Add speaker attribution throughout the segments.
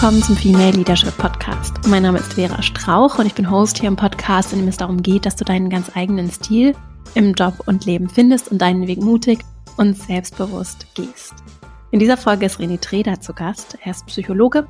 Speaker 1: willkommen zum Female Leadership Podcast. Mein Name ist Vera Strauch und ich bin Host hier im Podcast, in dem es darum geht, dass du deinen ganz eigenen Stil im Job und Leben findest und deinen Weg mutig und selbstbewusst gehst. In dieser Folge ist René Treder zu Gast. Er ist Psychologe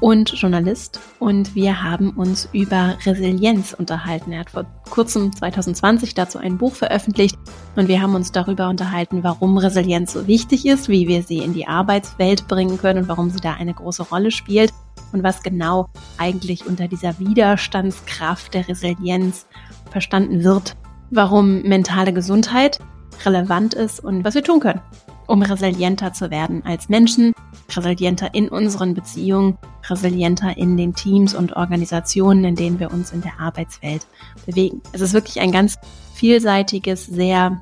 Speaker 1: und Journalist. Und wir haben uns über Resilienz unterhalten. Er hat vor kurzem 2020 dazu ein Buch veröffentlicht. Und wir haben uns darüber unterhalten, warum Resilienz so wichtig ist, wie wir sie in die Arbeitswelt bringen können und warum sie da eine große Rolle spielt und was genau eigentlich unter dieser Widerstandskraft der Resilienz verstanden wird, warum mentale Gesundheit relevant ist und was wir tun können, um resilienter zu werden als Menschen, resilienter in unseren Beziehungen, resilienter in den Teams und Organisationen, in denen wir uns in der Arbeitswelt bewegen. Es ist wirklich ein ganz vielseitiges, sehr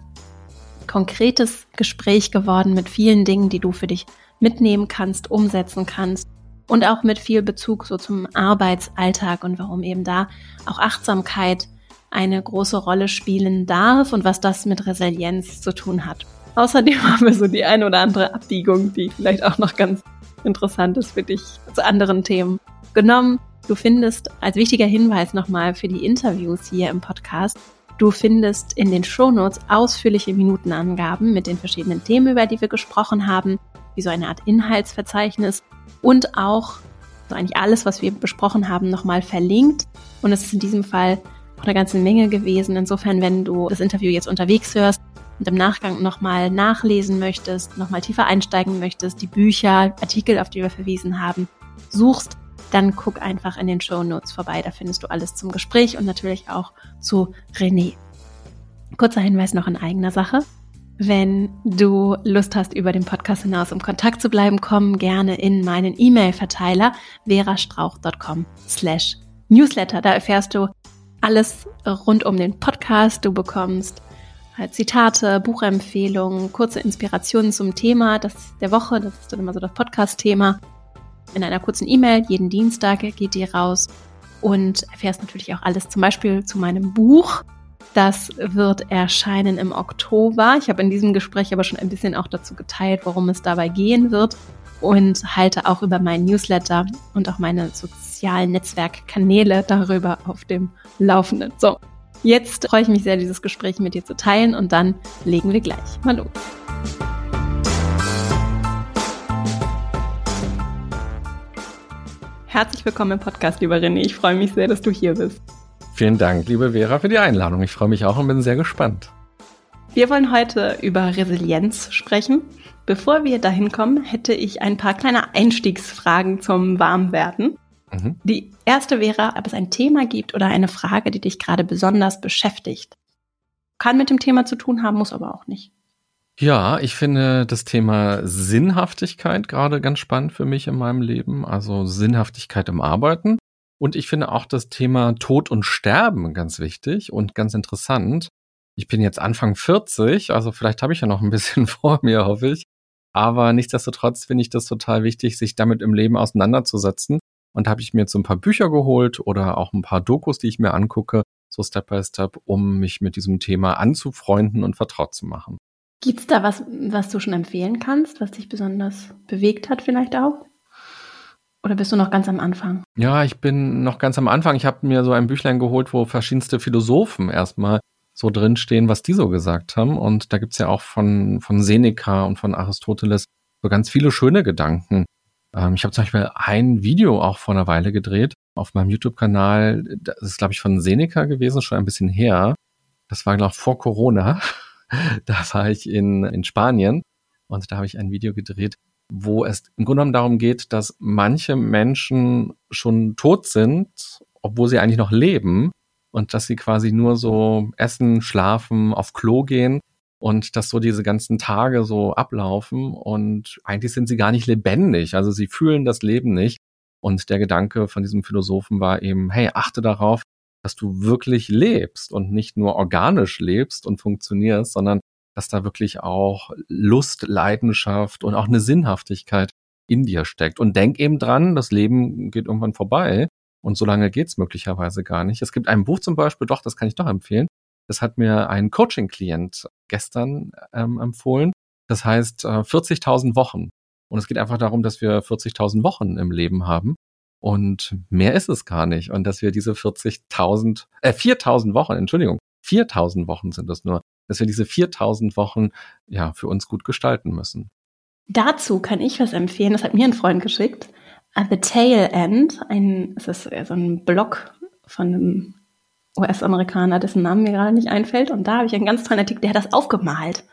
Speaker 1: konkretes Gespräch geworden mit vielen Dingen, die du für dich mitnehmen kannst, umsetzen kannst und auch mit viel Bezug so zum Arbeitsalltag und warum eben da auch Achtsamkeit eine große Rolle spielen darf und was das mit Resilienz zu tun hat. Außerdem haben wir so die eine oder andere Abbiegung, die vielleicht auch noch ganz interessant ist für dich zu anderen Themen genommen. Du findest als wichtiger Hinweis nochmal für die Interviews hier im Podcast, du findest in den Shownotes ausführliche Minutenangaben mit den verschiedenen Themen, über die wir gesprochen haben, wie so eine Art Inhaltsverzeichnis und auch so eigentlich alles, was wir besprochen haben, nochmal verlinkt. Und es ist in diesem Fall auch eine ganze Menge gewesen. Insofern, wenn du das Interview jetzt unterwegs hörst, und im Nachgang nochmal nachlesen möchtest, nochmal tiefer einsteigen möchtest, die Bücher, Artikel, auf die wir verwiesen haben, suchst, dann guck einfach in den Show Notes vorbei. Da findest du alles zum Gespräch und natürlich auch zu René. Kurzer Hinweis noch in eigener Sache. Wenn du Lust hast, über den Podcast hinaus im Kontakt zu bleiben, komm gerne in meinen E-Mail-Verteiler verastrauch.com slash newsletter. Da erfährst du alles rund um den Podcast. Du bekommst halt Zitate, Buchempfehlungen, kurze Inspirationen zum Thema das der Woche. Das ist dann immer so das Podcast-Thema. In einer kurzen E-Mail, jeden Dienstag geht die raus und erfährst natürlich auch alles zum Beispiel zu meinem Buch. Das wird erscheinen im Oktober. Ich habe in diesem Gespräch aber schon ein bisschen auch dazu geteilt, worum es dabei gehen wird und halte auch über meinen Newsletter und auch meine sozialen Netzwerkkanäle darüber auf dem Laufenden. So, Jetzt freue ich mich sehr, dieses Gespräch mit dir zu teilen und dann legen wir gleich mal los. Herzlich willkommen im Podcast, lieber René. Ich freue mich sehr, dass du hier bist.
Speaker 2: Vielen Dank, liebe Vera, für die Einladung. Ich freue mich auch und bin sehr gespannt.
Speaker 1: Wir wollen heute über Resilienz sprechen. Bevor wir dahin kommen, hätte ich ein paar kleine Einstiegsfragen zum Warmwerden. Mhm. Die erste wäre, ob es ein Thema gibt oder eine Frage, die dich gerade besonders beschäftigt. Kann mit dem Thema zu tun haben, muss aber auch nicht.
Speaker 2: Ja, ich finde das Thema Sinnhaftigkeit gerade ganz spannend für mich in meinem Leben, also Sinnhaftigkeit im Arbeiten. Und ich finde auch das Thema Tod und Sterben ganz wichtig und ganz interessant. Ich bin jetzt Anfang 40, also vielleicht habe ich ja noch ein bisschen vor mir, hoffe ich. Aber nichtsdestotrotz finde ich das total wichtig, sich damit im Leben auseinanderzusetzen und habe ich mir jetzt ein paar Bücher geholt oder auch ein paar Dokus, die ich mir angucke, so Step by Step, um mich mit diesem Thema anzufreunden und vertraut zu machen.
Speaker 1: Gibt's da was, was du schon empfehlen kannst, was dich besonders bewegt hat vielleicht auch? Oder bist du noch ganz am Anfang?
Speaker 2: Ja, ich bin noch ganz am Anfang. Ich habe mir so ein Büchlein geholt, wo verschiedenste Philosophen erstmal so drinstehen, was die so gesagt haben. Und da gibt's ja auch von, von Seneca und von Aristoteles so ganz viele schöne Gedanken, ähm, ich habe zum Beispiel ein Video auch vor einer Weile gedreht auf meinem YouTube-Kanal. Das ist, glaube ich, von Seneca gewesen, schon ein bisschen her. Das war, glaube ich, vor Corona. da war ich in, in Spanien und da habe ich ein Video gedreht, wo es im Grunde genommen darum geht, dass manche Menschen schon tot sind, obwohl sie eigentlich noch leben und dass sie quasi nur so essen, schlafen, auf Klo gehen und dass so diese ganzen Tage so ablaufen und eigentlich sind sie gar nicht lebendig. Also sie fühlen das Leben nicht. Und der Gedanke von diesem Philosophen war eben, hey, achte darauf, dass du wirklich lebst und nicht nur organisch lebst und funktionierst, sondern dass da wirklich auch Lust, Leidenschaft und auch eine Sinnhaftigkeit in dir steckt. Und denk eben dran, das Leben geht irgendwann vorbei und so lange geht's möglicherweise gar nicht. Es gibt ein Buch zum Beispiel, doch, das kann ich doch empfehlen, das hat mir ein Coaching-Klient gestern ähm, empfohlen. Das heißt äh, 40.000 Wochen. Und es geht einfach darum, dass wir 40.000 Wochen im Leben haben Und mehr ist es gar nicht. Und dass wir diese 40.000, äh, 4.000 Wochen, Entschuldigung, 4.000 Wochen sind es nur, dass wir diese 4.000 Wochen ja für uns gut gestalten müssen.
Speaker 1: Dazu kann ich was empfehlen. Das hat mir ein Freund geschickt. At the Tail End, ein, es ist so ein Blog von einem US-Amerikaner, dessen Namen mir gerade nicht einfällt. Und da habe ich einen ganz tollen Artikel, der hat das aufgemalt.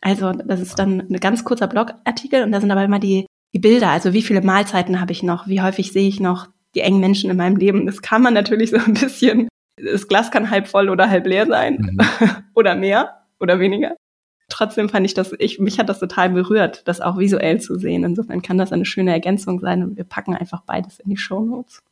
Speaker 1: Also das ist dann ein ganz kurzer Blogartikel und da sind aber immer die, die Bilder, also wie viele Mahlzeiten habe ich noch, wie häufig sehe ich noch die engen Menschen in meinem Leben. Das kann man natürlich so ein bisschen, das Glas kann halb voll oder halb leer sein mhm. oder mehr oder weniger. Trotzdem fand ich das, ich, mich hat das total berührt, das auch visuell zu sehen. Insofern kann das eine schöne Ergänzung sein und wir packen einfach beides in die Show Notes.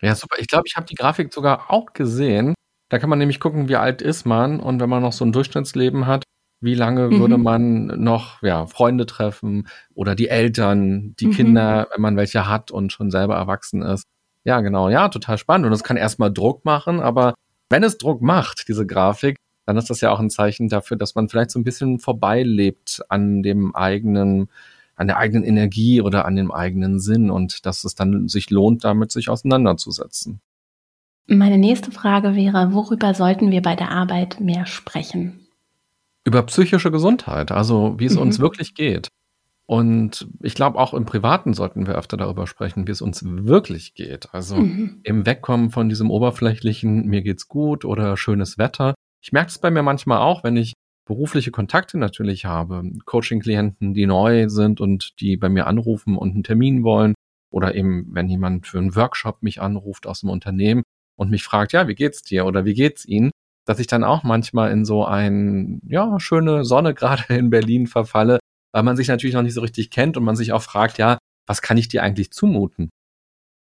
Speaker 2: Ja, super. Ich glaube, ich habe die Grafik sogar auch gesehen. Da kann man nämlich gucken, wie alt ist man und wenn man noch so ein Durchschnittsleben hat, wie lange mhm. würde man noch ja, Freunde treffen oder die Eltern, die mhm. Kinder, wenn man welche hat und schon selber erwachsen ist. Ja, genau. Ja, total spannend. Und das kann erstmal Druck machen, aber wenn es Druck macht, diese Grafik, dann ist das ja auch ein Zeichen dafür, dass man vielleicht so ein bisschen vorbeilebt an dem eigenen, an der eigenen Energie oder an dem eigenen Sinn und dass es dann sich lohnt, damit sich auseinanderzusetzen.
Speaker 1: Meine nächste Frage wäre, worüber sollten wir bei der Arbeit mehr sprechen?
Speaker 2: Über psychische Gesundheit, also wie es mhm. uns wirklich geht. Und ich glaube, auch im Privaten sollten wir öfter darüber sprechen, wie es uns wirklich geht. Also mhm. im Wegkommen von diesem oberflächlichen, mir geht's gut oder schönes Wetter. Ich merke es bei mir manchmal auch, wenn ich berufliche Kontakte natürlich habe, Coaching-Klienten, die neu sind und die bei mir anrufen und einen Termin wollen. Oder eben, wenn jemand für einen Workshop mich anruft aus dem Unternehmen, und mich fragt, ja, wie geht's dir oder wie geht's Ihnen, dass ich dann auch manchmal in so ein, ja, schöne Sonne gerade in Berlin verfalle, weil man sich natürlich noch nicht so richtig kennt und man sich auch fragt, ja, was kann ich dir eigentlich zumuten?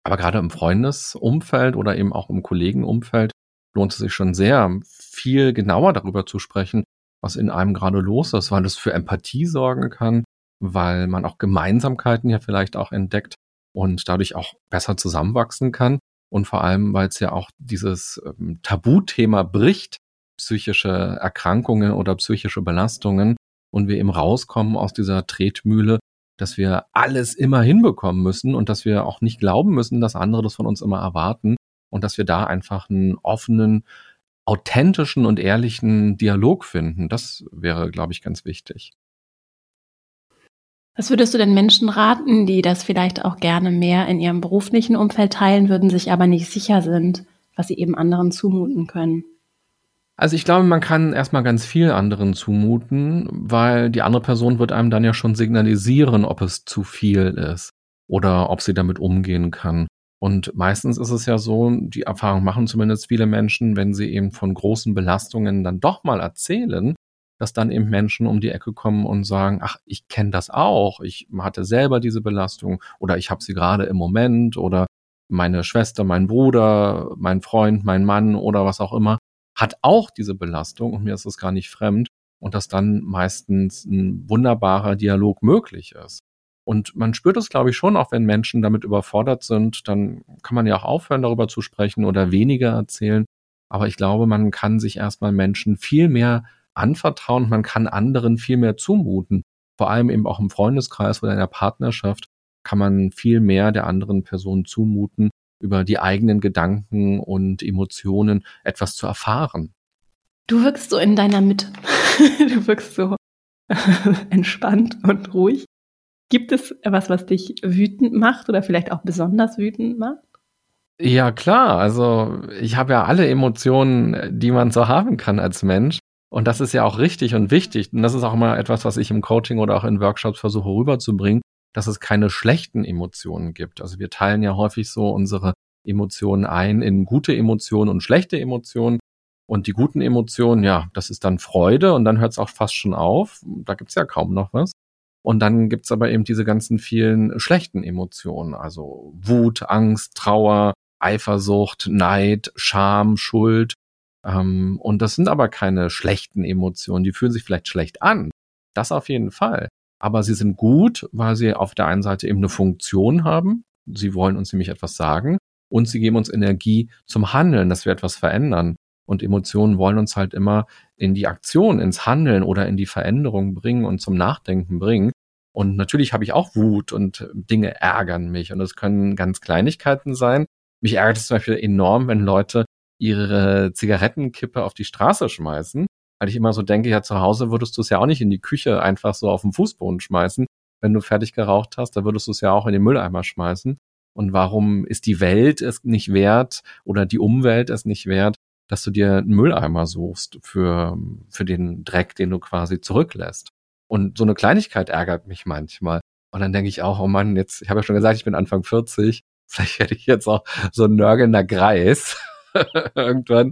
Speaker 2: Aber gerade im Freundesumfeld oder eben auch im Kollegenumfeld lohnt es sich schon sehr, viel genauer darüber zu sprechen, was in einem gerade los ist, weil es für Empathie sorgen kann, weil man auch Gemeinsamkeiten ja vielleicht auch entdeckt und dadurch auch besser zusammenwachsen kann und vor allem, weil es ja auch dieses ähm, Tabuthema bricht, psychische Erkrankungen oder psychische Belastungen und wir eben rauskommen aus dieser Tretmühle, dass wir alles immer hinbekommen müssen und dass wir auch nicht glauben müssen, dass andere das von uns immer erwarten und dass wir da einfach einen offenen, authentischen und ehrlichen Dialog finden. Das wäre, glaube ich, ganz wichtig.
Speaker 1: Was würdest du denn Menschen raten, die das vielleicht auch gerne mehr in ihrem beruflichen Umfeld teilen würden, sich aber nicht sicher sind, was sie eben anderen zumuten können?
Speaker 2: Also ich glaube, man kann erstmal ganz viel anderen zumuten, weil die andere Person wird einem dann ja schon signalisieren, ob es zu viel ist oder ob sie damit umgehen kann. Und meistens ist es ja so, die Erfahrung machen zumindest viele Menschen, wenn sie eben von großen Belastungen dann doch mal erzählen, dass dann eben Menschen um die Ecke kommen und sagen, ach, ich kenne das auch, ich hatte selber diese Belastung oder ich habe sie gerade im Moment oder meine Schwester, mein Bruder, mein Freund, mein Mann oder was auch immer hat auch diese Belastung und mir ist es gar nicht fremd und dass dann meistens ein wunderbarer Dialog möglich ist. Und man spürt es, glaube ich, schon, auch wenn Menschen damit überfordert sind, dann kann man ja auch aufhören, darüber zu sprechen oder weniger erzählen. Aber ich glaube, man kann sich erstmal Menschen viel mehr anvertrauen. Man kann anderen viel mehr zumuten. Vor allem eben auch im Freundeskreis oder in der Partnerschaft kann man viel mehr der anderen Person zumuten, über die eigenen Gedanken und Emotionen etwas zu erfahren.
Speaker 1: Du wirkst so in deiner Mitte. du wirkst so entspannt und ruhig. Gibt es etwas, was dich wütend macht oder vielleicht auch besonders wütend macht?
Speaker 2: Ja, klar. Also ich habe ja alle Emotionen, die man so haben kann als Mensch. Und das ist ja auch richtig und wichtig. Und das ist auch immer etwas, was ich im Coaching oder auch in Workshops versuche rüberzubringen, dass es keine schlechten Emotionen gibt. Also wir teilen ja häufig so unsere Emotionen ein in gute Emotionen und schlechte Emotionen. Und die guten Emotionen, ja, das ist dann Freude und dann hört es auch fast schon auf. Da gibt's ja kaum noch was. Und dann gibt's aber eben diese ganzen vielen schlechten Emotionen, also Wut, Angst, Trauer, Eifersucht, Neid, Scham, Schuld, ähm, und das sind aber keine schlechten Emotionen, die fühlen sich vielleicht schlecht an. Das auf jeden Fall. Aber sie sind gut, weil sie auf der einen Seite eben eine Funktion haben. Sie wollen uns nämlich etwas sagen und sie geben uns Energie zum Handeln, dass wir etwas verändern. Und Emotionen wollen uns halt immer in die Aktion, ins Handeln oder in die Veränderung bringen und zum Nachdenken bringen. Und natürlich habe ich auch Wut und Dinge ärgern mich. Und es können ganz Kleinigkeiten sein. Mich ärgert es zum Beispiel enorm, wenn Leute ihre Zigarettenkippe auf die Straße schmeißen. Weil ich immer so denke, ja, zu Hause würdest du es ja auch nicht in die Küche einfach so auf den Fußboden schmeißen. Wenn du fertig geraucht hast, da würdest du es ja auch in den Mülleimer schmeißen. Und warum ist die Welt es nicht wert oder die Umwelt es nicht wert, dass du dir einen Mülleimer suchst für, für den Dreck, den du quasi zurücklässt? Und so eine Kleinigkeit ärgert mich manchmal. Und dann denke ich auch, oh Mann, jetzt, ich habe ja schon gesagt, ich bin Anfang 40, vielleicht werde ich jetzt auch so ein nörgelnder Greis irgendwann.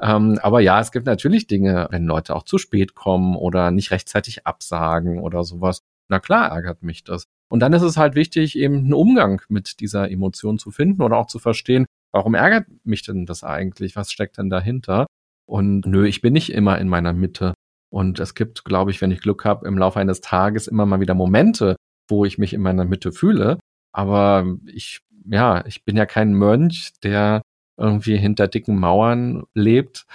Speaker 2: Ähm, aber ja, es gibt natürlich Dinge, wenn Leute auch zu spät kommen oder nicht rechtzeitig absagen oder sowas. Na klar ärgert mich das. Und dann ist es halt wichtig, eben einen Umgang mit dieser Emotion zu finden oder auch zu verstehen, warum ärgert mich denn das eigentlich? Was steckt denn dahinter? Und nö, ich bin nicht immer in meiner Mitte. Und es gibt, glaube ich, wenn ich Glück habe, im Laufe eines Tages immer mal wieder Momente, wo ich mich in meiner Mitte fühle. Aber ich, ja, ich bin ja kein Mönch, der irgendwie hinter dicken Mauern lebt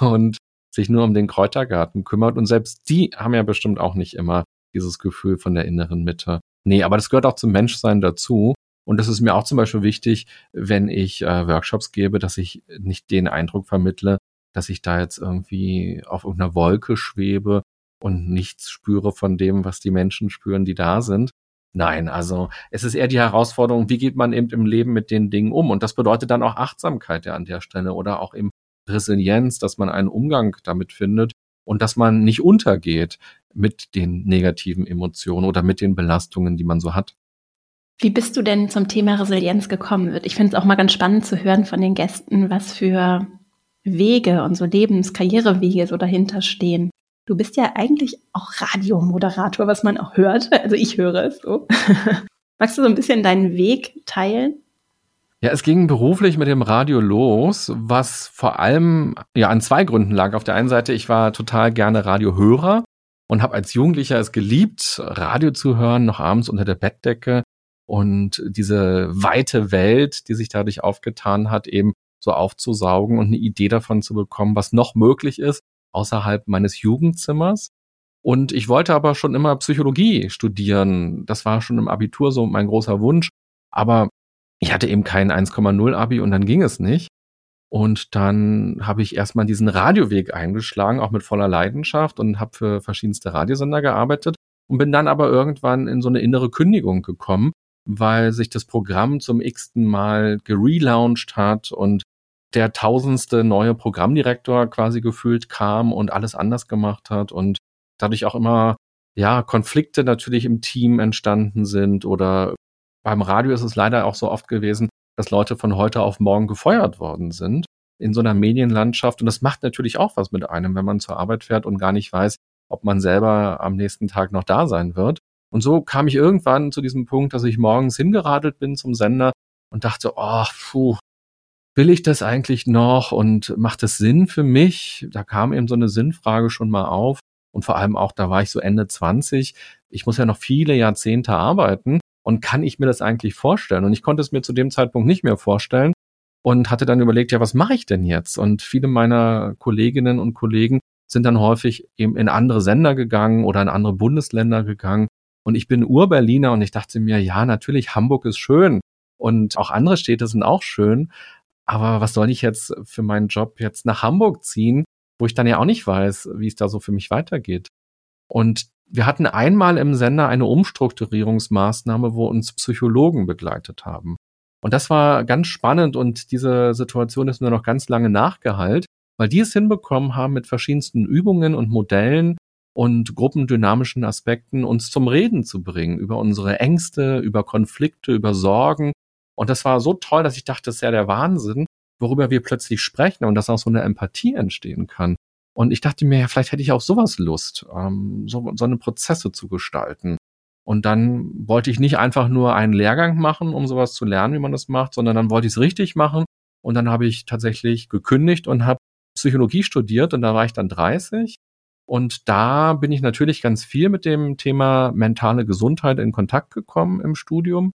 Speaker 2: und sich nur um den Kräutergarten kümmert. Und selbst die haben ja bestimmt auch nicht immer dieses Gefühl von der inneren Mitte. Nee, aber das gehört auch zum Menschsein dazu. Und das ist mir auch zum Beispiel wichtig, wenn ich äh, Workshops gebe, dass ich nicht den Eindruck vermittle, dass ich da jetzt irgendwie auf irgendeiner Wolke schwebe und nichts spüre von dem, was die Menschen spüren, die da sind. Nein, also es ist eher die Herausforderung, wie geht man eben im Leben mit den Dingen um? Und das bedeutet dann auch Achtsamkeit ja an der Stelle oder auch eben Resilienz, dass man einen Umgang damit findet und dass man nicht untergeht mit den negativen Emotionen oder mit den Belastungen, die man so hat.
Speaker 1: Wie bist du denn zum Thema Resilienz gekommen? Ich finde es auch mal ganz spannend zu hören von den Gästen, was für Wege und so Lebenskarrierewege so dahinter stehen. Du bist ja eigentlich auch Radiomoderator, was man auch hört. Also ich höre es so. Magst du so ein bisschen deinen Weg teilen?
Speaker 2: Ja, es ging beruflich mit dem Radio los, was vor allem ja an zwei Gründen lag. Auf der einen Seite, ich war total gerne Radiohörer und habe als Jugendlicher es geliebt, Radio zu hören, noch abends unter der Bettdecke und diese weite Welt, die sich dadurch aufgetan hat, eben so aufzusaugen und eine Idee davon zu bekommen, was noch möglich ist außerhalb meines Jugendzimmers. Und ich wollte aber schon immer Psychologie studieren. Das war schon im Abitur so mein großer Wunsch. Aber ich hatte eben kein 1,0 Abi und dann ging es nicht. Und dann habe ich erstmal diesen Radioweg eingeschlagen, auch mit voller Leidenschaft und habe für verschiedenste Radiosender gearbeitet und bin dann aber irgendwann in so eine innere Kündigung gekommen, weil sich das Programm zum x-ten Mal gelauncht hat und der tausendste neue Programmdirektor quasi gefühlt kam und alles anders gemacht hat und dadurch auch immer ja Konflikte natürlich im Team entstanden sind oder beim Radio ist es leider auch so oft gewesen, dass Leute von heute auf morgen gefeuert worden sind in so einer Medienlandschaft und das macht natürlich auch was mit einem, wenn man zur Arbeit fährt und gar nicht weiß, ob man selber am nächsten Tag noch da sein wird. Und so kam ich irgendwann zu diesem Punkt, dass ich morgens hingeradelt bin zum Sender und dachte, oh, puh, will ich das eigentlich noch und macht es Sinn für mich? Da kam eben so eine Sinnfrage schon mal auf. Und vor allem auch, da war ich so Ende 20. Ich muss ja noch viele Jahrzehnte arbeiten. Und kann ich mir das eigentlich vorstellen? Und ich konnte es mir zu dem Zeitpunkt nicht mehr vorstellen und hatte dann überlegt, ja, was mache ich denn jetzt? Und viele meiner Kolleginnen und Kollegen sind dann häufig eben in andere Sender gegangen oder in andere Bundesländer gegangen. Und ich bin Ur-Berliner und ich dachte mir, ja, natürlich, Hamburg ist schön und auch andere Städte sind auch schön. Aber was soll ich jetzt für meinen Job jetzt nach Hamburg ziehen, wo ich dann ja auch nicht weiß, wie es da so für mich weitergeht? Und wir hatten einmal im Sender eine Umstrukturierungsmaßnahme, wo uns Psychologen begleitet haben. Und das war ganz spannend und diese Situation ist mir noch ganz lange nachgehalt, weil die es hinbekommen haben, mit verschiedensten Übungen und Modellen und gruppendynamischen Aspekten uns zum Reden zu bringen über unsere Ängste, über Konflikte, über Sorgen und das war so toll, dass ich dachte, das ist ja der Wahnsinn, worüber wir plötzlich sprechen und dass auch so eine Empathie entstehen kann. Und ich dachte mir, ja, vielleicht hätte ich auch sowas Lust, ähm, so, so eine Prozesse zu gestalten. Und dann wollte ich nicht einfach nur einen Lehrgang machen, um sowas zu lernen, wie man das macht, sondern dann wollte ich es richtig machen. Und dann habe ich tatsächlich gekündigt und habe Psychologie studiert und da war ich dann 30. Und da bin ich natürlich ganz viel mit dem Thema mentale Gesundheit in Kontakt gekommen im Studium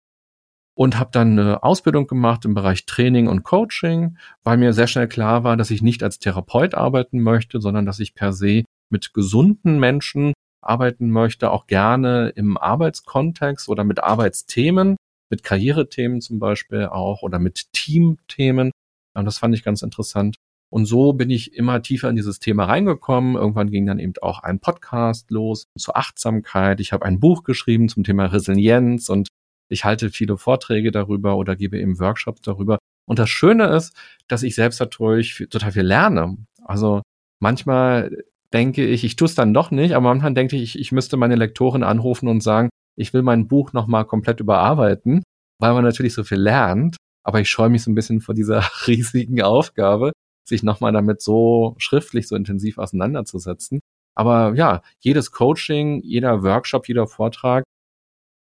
Speaker 2: und habe dann eine Ausbildung gemacht im Bereich Training und Coaching, weil mir sehr schnell klar war, dass ich nicht als Therapeut arbeiten möchte, sondern dass ich per se mit gesunden Menschen arbeiten möchte, auch gerne im Arbeitskontext oder mit Arbeitsthemen, mit Karrierethemen zum Beispiel auch oder mit Teamthemen. Und das fand ich ganz interessant. Und so bin ich immer tiefer in dieses Thema reingekommen. Irgendwann ging dann eben auch ein Podcast los zur Achtsamkeit. Ich habe ein Buch geschrieben zum Thema Resilienz und ich halte viele Vorträge darüber oder gebe eben Workshops darüber. Und das Schöne ist, dass ich selbst dadurch total viel lerne. Also manchmal denke ich, ich tue es dann doch nicht, aber manchmal denke ich, ich müsste meine Lektorin anrufen und sagen, ich will mein Buch nochmal komplett überarbeiten, weil man natürlich so viel lernt. Aber ich scheue mich so ein bisschen vor dieser riesigen Aufgabe, sich nochmal damit so schriftlich, so intensiv auseinanderzusetzen. Aber ja, jedes Coaching, jeder Workshop, jeder Vortrag,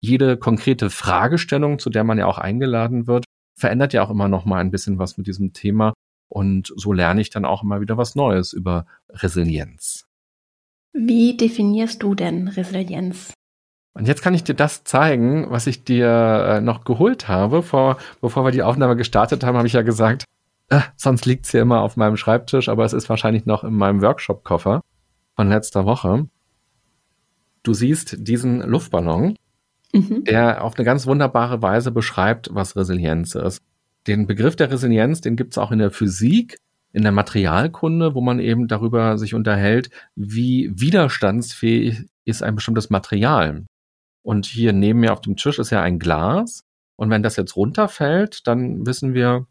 Speaker 2: jede konkrete Fragestellung, zu der man ja auch eingeladen wird, verändert ja auch immer noch mal ein bisschen was mit diesem Thema. Und so lerne ich dann auch immer wieder was Neues über Resilienz.
Speaker 1: Wie definierst du denn Resilienz?
Speaker 2: Und jetzt kann ich dir das zeigen, was ich dir äh, noch geholt habe. Vor, bevor wir die Aufnahme gestartet haben, habe ich ja gesagt, äh, sonst liegt es hier immer auf meinem Schreibtisch, aber es ist wahrscheinlich noch in meinem Workshop-Koffer von letzter Woche. Du siehst diesen Luftballon, mhm. der auf eine ganz wunderbare Weise beschreibt, was Resilienz ist. Den Begriff der Resilienz, den gibt es auch in der Physik, in der Materialkunde, wo man eben darüber sich unterhält, wie widerstandsfähig ist ein bestimmtes Material. Und hier neben mir auf dem Tisch ist ja ein Glas. Und wenn das jetzt runterfällt, dann wissen wir,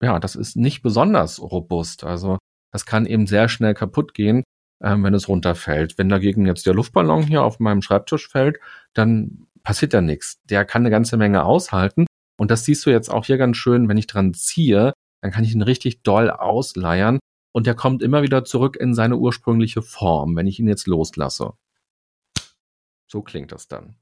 Speaker 2: ja, das ist nicht besonders robust. Also das kann eben sehr schnell kaputt gehen, ähm, wenn es runterfällt. Wenn dagegen jetzt der Luftballon hier auf meinem Schreibtisch fällt, dann passiert ja nichts. Der kann eine ganze Menge aushalten. Und das siehst du jetzt auch hier ganz schön, wenn ich dran ziehe, dann kann ich ihn richtig doll ausleiern und der kommt immer wieder zurück in seine ursprüngliche Form, wenn ich ihn jetzt loslasse. So klingt das dann.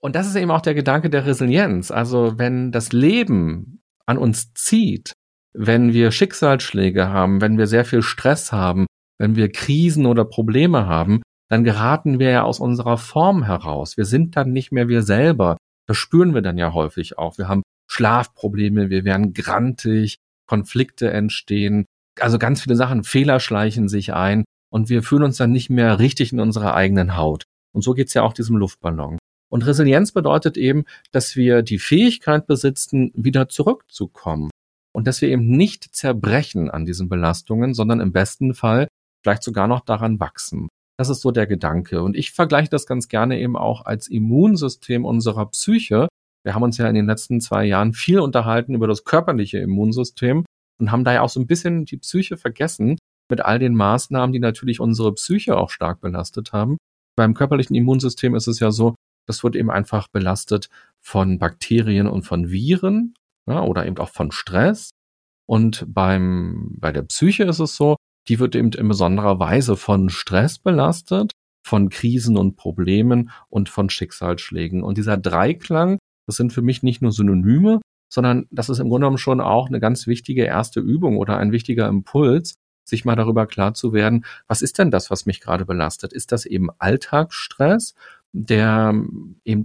Speaker 2: Und das ist eben auch der Gedanke der Resilienz. Also wenn das Leben an uns zieht, wenn wir Schicksalsschläge haben, wenn wir sehr viel Stress haben, wenn wir Krisen oder Probleme haben, dann geraten wir ja aus unserer Form heraus. Wir sind dann nicht mehr wir selber. Das spüren wir dann ja häufig auch. Wir haben Schlafprobleme, wir werden grantig, Konflikte entstehen, also ganz viele Sachen, Fehler schleichen sich ein und wir fühlen uns dann nicht mehr richtig in unserer eigenen Haut. Und so geht's ja auch diesem Luftballon. Und Resilienz bedeutet eben, dass wir die Fähigkeit besitzen, wieder zurückzukommen. Und dass wir eben nicht zerbrechen an diesen Belastungen, sondern im besten Fall vielleicht sogar noch daran wachsen. Das ist so der Gedanke. Und ich vergleiche das ganz gerne eben auch als Immunsystem unserer Psyche. Wir haben uns ja in den letzten zwei Jahren viel unterhalten über das körperliche Immunsystem und haben da ja auch so ein bisschen die Psyche vergessen mit all den Maßnahmen, die natürlich unsere Psyche auch stark belastet haben. Beim körperlichen Immunsystem ist es ja so, das wird eben einfach belastet von Bakterien und von Viren ja, oder eben auch von Stress. Und beim, bei der Psyche ist es so, die wird eben in besonderer Weise von Stress belastet, von Krisen und Problemen und von Schicksalsschlägen. Und dieser Dreiklang, das sind für mich nicht nur Synonyme, sondern das ist im Grunde genommen schon auch eine ganz wichtige erste Übung oder ein wichtiger Impuls, sich mal darüber klar zu werden, was ist denn das, was mich gerade belastet? Ist das eben Alltagsstress, der eben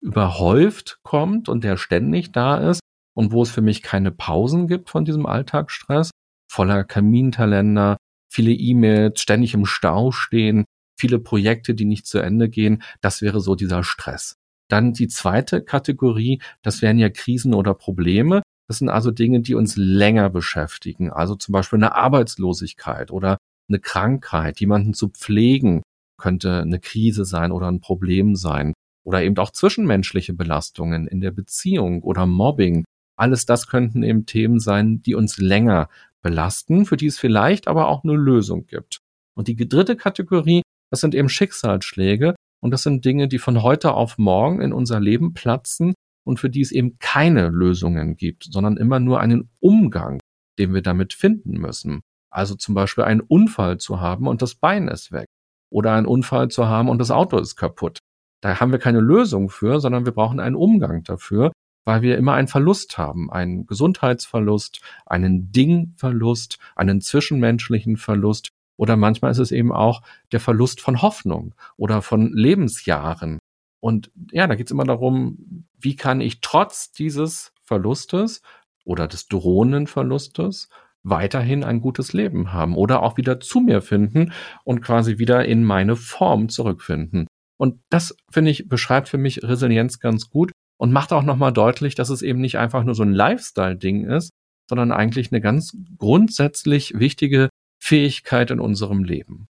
Speaker 2: überhäuft kommt und der ständig da ist und wo es für mich keine Pausen gibt von diesem Alltagsstress? Voller Kamintalender, viele E-Mails, ständig im Stau stehen, viele Projekte, die nicht zu Ende gehen. Das wäre so dieser Stress. Dann die zweite Kategorie, das wären ja Krisen oder Probleme. Das sind also Dinge, die uns länger beschäftigen. Also zum Beispiel eine Arbeitslosigkeit oder eine Krankheit, jemanden zu pflegen, könnte eine Krise sein oder ein Problem sein. Oder eben auch zwischenmenschliche Belastungen in der Beziehung oder Mobbing. Alles das könnten eben Themen sein, die uns länger belasten, für die es vielleicht aber auch eine Lösung gibt. Und die dritte Kategorie, das sind eben Schicksalsschläge und das sind Dinge, die von heute auf morgen in unser Leben platzen und für die es eben keine Lösungen gibt, sondern immer nur einen Umgang, den wir damit finden müssen. Also zum Beispiel einen Unfall zu haben und das Bein ist weg. Oder einen Unfall zu haben und das Auto ist kaputt. Da haben wir keine Lösung für, sondern wir brauchen einen Umgang dafür weil wir immer einen Verlust haben, einen Gesundheitsverlust, einen Dingverlust, einen zwischenmenschlichen Verlust oder manchmal ist es eben auch der Verlust von Hoffnung oder von Lebensjahren. Und ja, da geht es immer darum, wie kann ich trotz dieses Verlustes oder des drohenden Verlustes weiterhin ein gutes Leben haben oder auch wieder zu mir finden und quasi wieder in meine Form zurückfinden. Und das, finde ich, beschreibt für mich Resilienz ganz gut und macht auch nochmal deutlich, dass es eben nicht einfach nur so ein Lifestyle-Ding ist, sondern eigentlich eine ganz grundsätzlich wichtige Fähigkeit in unserem Leben.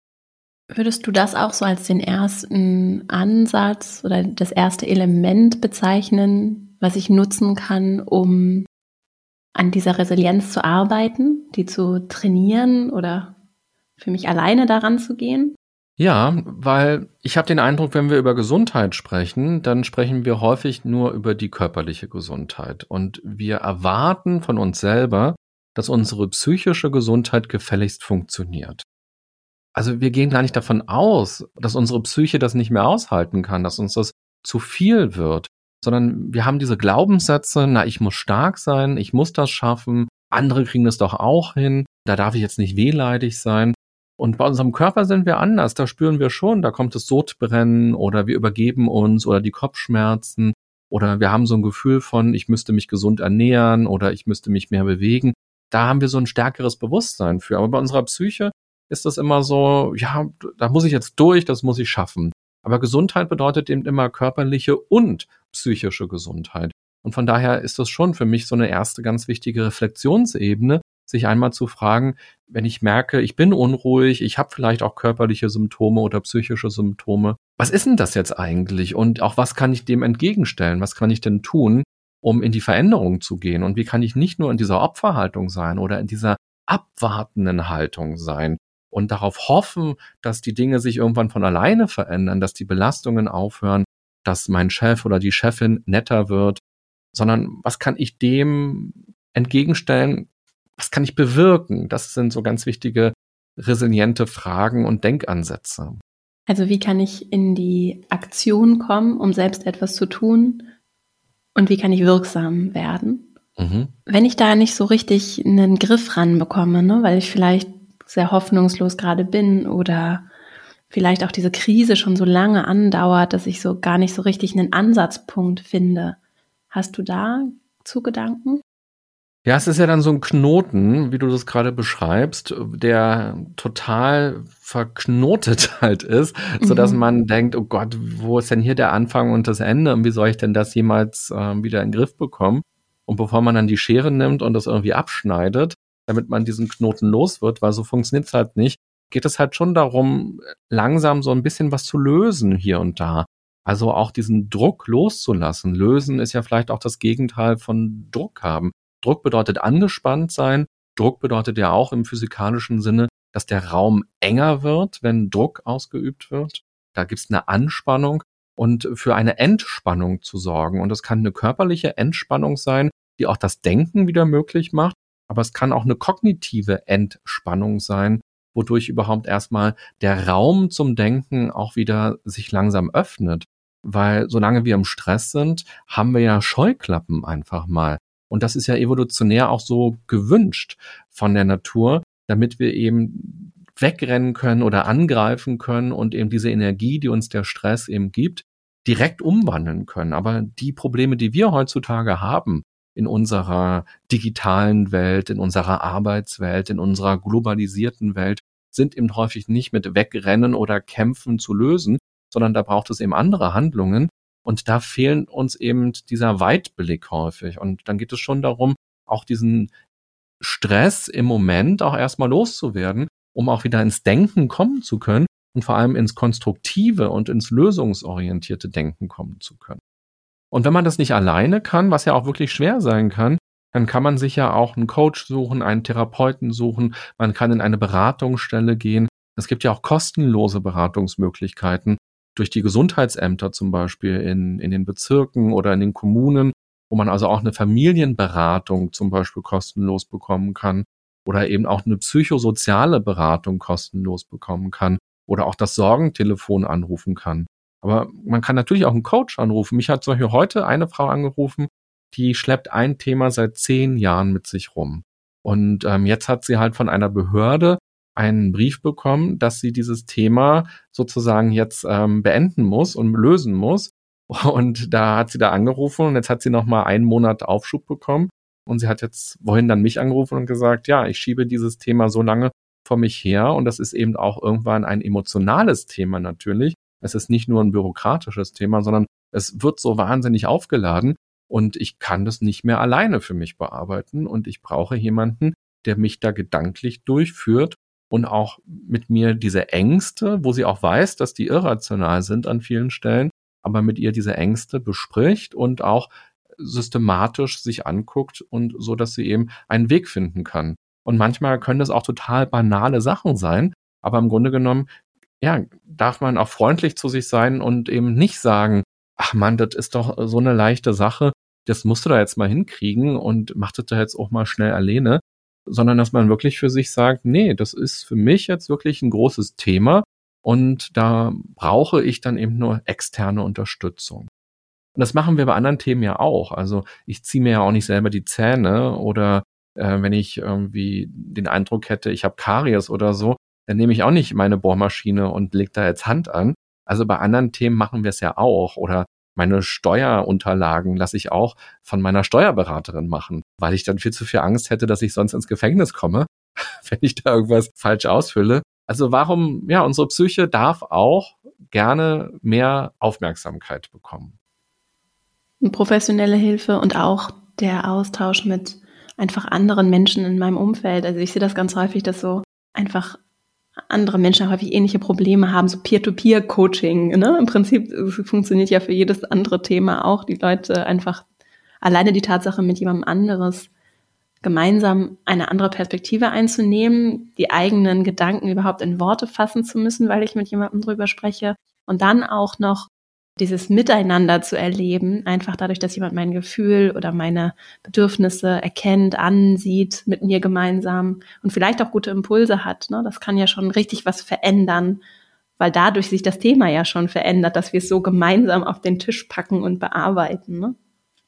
Speaker 1: Würdest du das auch so als den ersten Ansatz oder das erste Element bezeichnen, was ich nutzen kann, um an dieser Resilienz zu arbeiten, die zu trainieren oder für mich alleine daran zu gehen?
Speaker 2: Ja, weil ich habe den Eindruck, wenn wir über Gesundheit sprechen, dann sprechen wir häufig nur über die körperliche Gesundheit. Und wir erwarten von uns selber, dass unsere psychische Gesundheit gefälligst funktioniert. Also wir gehen gar nicht davon aus, dass unsere Psyche das nicht mehr aushalten kann, dass uns das zu viel wird, sondern wir haben diese Glaubenssätze, na, ich muss stark sein, ich muss das schaffen, andere kriegen das doch auch hin, da darf ich jetzt nicht wehleidig sein. Und bei unserem Körper sind wir anders. Da spüren wir schon, da kommt das Sodbrennen oder wir übergeben uns oder die Kopfschmerzen oder wir haben so ein Gefühl von, ich müsste mich gesund ernähren oder ich müsste mich mehr bewegen. Da haben wir so ein stärkeres Bewusstsein für. Aber bei unserer Psyche ist das immer so, ja, da muss ich jetzt durch, das muss ich schaffen. Aber Gesundheit bedeutet eben immer körperliche und psychische Gesundheit. Und von daher ist das schon für mich so eine erste ganz wichtige Reflexionsebene, sich einmal zu fragen, wenn ich merke, ich bin unruhig, ich habe vielleicht auch körperliche Symptome oder psychische Symptome, was ist denn das jetzt eigentlich? Und auch was kann ich dem entgegenstellen, was kann ich denn tun, um in die Veränderung zu gehen? Und wie kann ich nicht nur in dieser Opferhaltung sein oder in dieser abwartenden Haltung sein und darauf hoffen, dass die Dinge sich irgendwann von alleine verändern, dass die Belastungen aufhören, dass mein Chef oder die Chefin netter wird, sondern was kann ich dem entgegenstellen, was kann ich bewirken? Das sind so ganz wichtige resiliente Fragen und Denkansätze.
Speaker 1: Also wie kann ich in die Aktion kommen, um selbst etwas zu tun? Und wie kann ich wirksam werden? Mhm. Wenn ich da nicht so richtig einen Griff ranbekomme, ne, weil ich vielleicht sehr hoffnungslos gerade bin oder vielleicht auch diese Krise schon so lange andauert, dass ich so gar nicht so richtig einen Ansatzpunkt finde. Hast du da zu Gedanken?
Speaker 2: Ja, es ist ja dann so ein Knoten, wie du das gerade beschreibst, der total verknotet halt ist, mhm. so dass man denkt, oh Gott, wo ist denn hier der Anfang und das Ende und wie soll ich denn das jemals äh, wieder in den Griff bekommen? Und bevor man dann die Schere nimmt und das irgendwie abschneidet, damit man diesen Knoten los wird, weil so funktioniert es halt nicht, geht es halt schon darum, langsam so ein bisschen was zu lösen hier und da. Also auch diesen Druck loszulassen. Lösen ist ja vielleicht auch das Gegenteil von Druck haben. Druck bedeutet angespannt sein. Druck bedeutet ja auch im physikalischen Sinne, dass der Raum enger wird, wenn Druck ausgeübt wird. Da gibt es eine Anspannung und für eine Entspannung zu sorgen. Und das kann eine körperliche Entspannung sein, die auch das Denken wieder möglich macht. Aber es kann auch eine kognitive Entspannung sein, wodurch überhaupt erstmal der Raum zum Denken auch wieder sich langsam öffnet. Weil solange wir im Stress sind, haben wir ja Scheuklappen einfach mal. Und das ist ja evolutionär auch so gewünscht von der Natur, damit wir eben wegrennen können oder angreifen können und eben diese Energie, die uns der Stress eben gibt, direkt umwandeln können. Aber die Probleme, die wir heutzutage haben in unserer digitalen Welt, in unserer Arbeitswelt, in unserer globalisierten Welt, sind eben häufig nicht mit Wegrennen oder Kämpfen zu lösen, sondern da braucht es eben andere Handlungen, und da fehlen uns eben dieser Weitblick häufig. Und dann geht es schon darum, auch diesen Stress im Moment auch erstmal loszuwerden, um auch wieder ins Denken kommen zu können und vor allem ins konstruktive und ins lösungsorientierte Denken kommen zu können. Und wenn man das nicht alleine kann, was ja auch wirklich schwer sein kann, dann kann man sich ja auch einen Coach suchen, einen Therapeuten suchen, man kann in eine Beratungsstelle gehen. Es gibt ja auch kostenlose Beratungsmöglichkeiten, durch die Gesundheitsämter zum Beispiel in, in den Bezirken oder in den Kommunen, wo man also auch eine Familienberatung zum Beispiel kostenlos bekommen kann oder eben auch eine psychosoziale Beratung kostenlos bekommen kann oder auch das Sorgentelefon anrufen kann. Aber man kann natürlich auch einen Coach anrufen. Mich hat zum Beispiel heute eine Frau angerufen, die schleppt ein Thema seit zehn Jahren mit sich rum. Und ähm, jetzt hat sie halt von einer Behörde einen Brief bekommen, dass sie dieses Thema sozusagen jetzt ähm, beenden muss und lösen muss. Und da hat sie da angerufen und jetzt hat sie noch mal einen Monat Aufschub bekommen. Und sie hat jetzt wohin dann mich angerufen und gesagt, ja, ich schiebe dieses Thema so lange vor mich her und das ist eben auch irgendwann ein emotionales Thema natürlich. Es ist nicht nur ein bürokratisches Thema, sondern es wird so wahnsinnig aufgeladen und ich kann das nicht mehr alleine für mich bearbeiten und ich brauche jemanden, der mich da gedanklich durchführt und auch mit mir diese Ängste, wo sie auch weiß, dass die irrational sind an vielen Stellen, aber mit ihr diese Ängste bespricht und auch systematisch sich anguckt und so, dass sie eben einen Weg finden kann. Und manchmal können das auch total banale Sachen sein, aber im Grunde genommen, ja, darf man auch freundlich zu sich sein und eben nicht sagen, ach man, das ist doch so eine leichte Sache, das musst du da jetzt mal hinkriegen und mach das da jetzt auch mal schnell alleine, sondern dass man wirklich für sich sagt, nee, das ist für mich jetzt wirklich ein großes Thema und da brauche ich dann eben nur externe Unterstützung. Und das machen wir bei anderen Themen ja auch. Also ich ziehe mir ja auch nicht selber die Zähne oder äh, wenn ich irgendwie den Eindruck hätte, ich habe Karies oder so, dann nehme ich auch nicht meine Bohrmaschine und leg da jetzt Hand an. Also bei anderen Themen machen wir es ja auch. Oder meine Steuerunterlagen lasse ich auch von meiner Steuerberaterin machen, weil ich dann viel zu viel Angst hätte, dass ich sonst ins Gefängnis komme, wenn ich da irgendwas falsch ausfülle. Also warum, ja, unsere Psyche darf auch gerne mehr Aufmerksamkeit bekommen.
Speaker 1: Professionelle Hilfe und auch der Austausch mit einfach anderen Menschen in meinem Umfeld. Also ich sehe das ganz häufig, dass so einfach andere Menschen häufig ähnliche Probleme haben, so Peer-to-Peer-Coaching. Ne? Im Prinzip funktioniert ja für jedes andere Thema auch, die Leute einfach alleine die Tatsache mit jemandem anderes gemeinsam eine andere Perspektive einzunehmen, die eigenen Gedanken überhaupt in Worte fassen zu müssen, weil ich mit jemandem drüber spreche und dann auch noch dieses Miteinander zu erleben, einfach dadurch, dass jemand mein Gefühl oder meine Bedürfnisse erkennt, ansieht, mit mir gemeinsam und vielleicht auch gute Impulse hat. Ne? Das kann ja schon richtig was verändern, weil dadurch sich das Thema ja schon verändert, dass wir es so gemeinsam auf den Tisch packen und bearbeiten. Ne?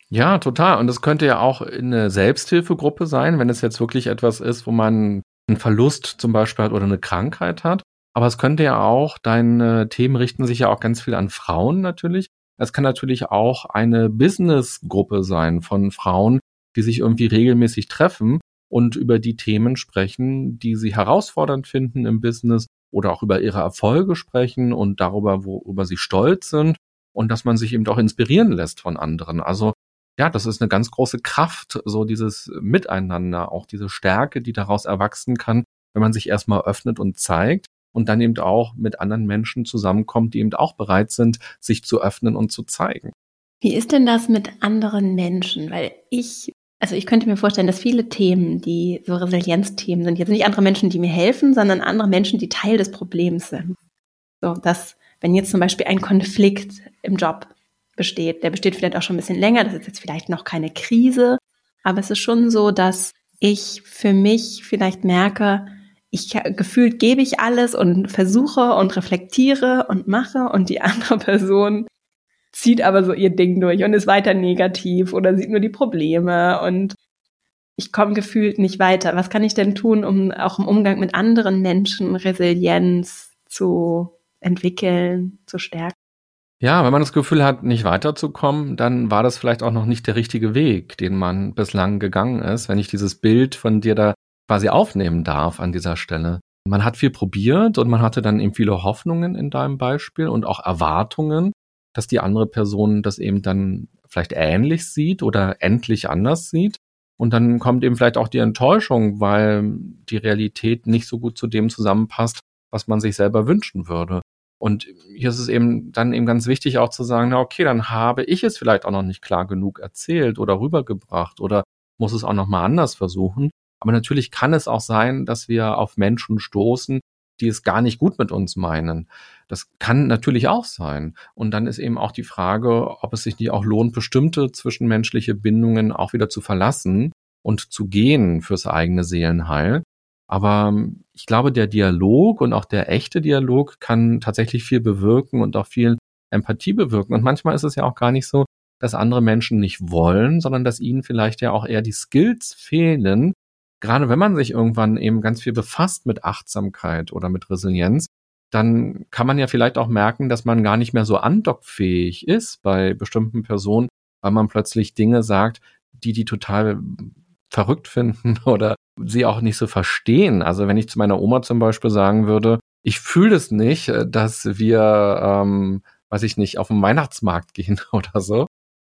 Speaker 2: Ja, total. Und es könnte ja auch eine Selbsthilfegruppe sein, wenn es jetzt wirklich etwas ist, wo man einen Verlust zum Beispiel hat oder eine Krankheit hat aber es könnte ja auch, deine Themen richten sich ja auch ganz viel an Frauen natürlich. Es kann natürlich auch eine Businessgruppe sein von Frauen, die sich irgendwie regelmäßig treffen und über die Themen sprechen, die sie herausfordernd finden im Business oder auch über ihre Erfolge sprechen und darüber, worüber sie stolz sind und dass man sich eben auch inspirieren lässt von anderen. Also ja, das ist eine ganz große Kraft, so dieses Miteinander, auch diese Stärke, die daraus erwachsen kann, wenn man sich erstmal öffnet und zeigt und dann eben auch mit anderen Menschen zusammenkommt, die eben auch bereit sind, sich zu öffnen und zu zeigen.
Speaker 1: Wie ist denn das mit anderen Menschen? Weil ich, also ich könnte mir vorstellen, dass viele Themen, die so Resilienzthemen sind, jetzt nicht andere Menschen, die mir helfen, sondern andere Menschen, die Teil des Problems sind. So, dass, wenn jetzt zum Beispiel ein Konflikt im Job besteht, der besteht vielleicht auch schon ein bisschen länger, das ist jetzt vielleicht noch keine Krise, aber es ist schon so, dass ich für mich vielleicht merke, ich gefühlt gebe ich alles und versuche und reflektiere und mache und die andere Person zieht aber so ihr Ding durch und ist weiter negativ oder sieht nur die Probleme und ich komme gefühlt nicht weiter. Was kann ich denn tun, um auch im Umgang mit anderen Menschen Resilienz zu entwickeln, zu stärken?
Speaker 2: Ja, wenn man das Gefühl hat, nicht weiterzukommen, dann war das vielleicht auch noch nicht der richtige Weg, den man bislang gegangen ist. Wenn ich dieses Bild von dir da quasi aufnehmen darf an dieser Stelle. Man hat viel probiert und man hatte dann eben viele Hoffnungen in deinem Beispiel und auch Erwartungen, dass die andere Person das eben dann vielleicht ähnlich sieht oder endlich anders sieht. Und dann kommt eben vielleicht auch die Enttäuschung, weil die Realität nicht so gut zu dem zusammenpasst, was man sich selber wünschen würde. Und hier ist es eben dann eben ganz wichtig auch zu sagen, na okay, dann habe ich es vielleicht auch noch nicht klar genug erzählt oder rübergebracht oder muss es auch noch mal anders versuchen. Aber natürlich kann es auch sein, dass wir auf Menschen stoßen, die es gar nicht gut mit uns meinen. Das kann natürlich auch sein. Und dann ist eben auch die Frage, ob es sich nicht auch lohnt, bestimmte zwischenmenschliche Bindungen auch wieder zu verlassen und zu gehen fürs eigene Seelenheil. Aber ähm, ich glaube, der Dialog und auch der echte Dialog kann tatsächlich viel bewirken und auch viel Empathie bewirken. Und manchmal ist es ja auch gar nicht so, dass andere Menschen nicht wollen, sondern dass ihnen vielleicht ja auch eher die Skills fehlen, gerade wenn man sich irgendwann eben ganz viel befasst mit Achtsamkeit oder mit Resilienz, dann kann man ja vielleicht auch merken, dass man gar nicht mehr so andockfähig ist bei bestimmten Personen, weil man plötzlich Dinge sagt, die die total verrückt finden oder sie auch nicht so verstehen. Also wenn ich zu meiner Oma zum Beispiel sagen würde, ich fühle es nicht, äh, dass wir, ähm, weiß ich nicht, auf den Weihnachtsmarkt gehen oder so,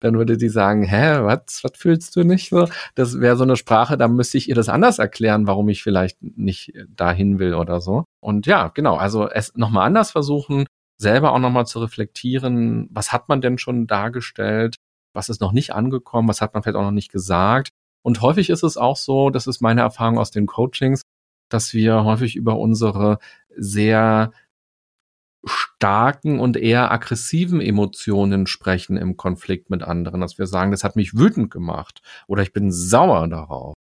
Speaker 2: dann würde die sagen, hä, was, was fühlst du nicht so? Das wäre so eine Sprache, da müsste ich ihr das anders erklären, warum ich vielleicht nicht dahin will oder so. Und ja, genau, also es nochmal anders versuchen, selber auch nochmal zu reflektieren, was hat man denn schon dargestellt, was ist noch nicht angekommen, was hat man vielleicht auch noch nicht gesagt. Und häufig ist es auch so, das ist meine Erfahrung aus den Coachings, dass wir häufig über unsere sehr starken und eher aggressiven Emotionen sprechen im Konflikt mit anderen, dass wir sagen, das hat mich wütend gemacht oder ich bin sauer darauf.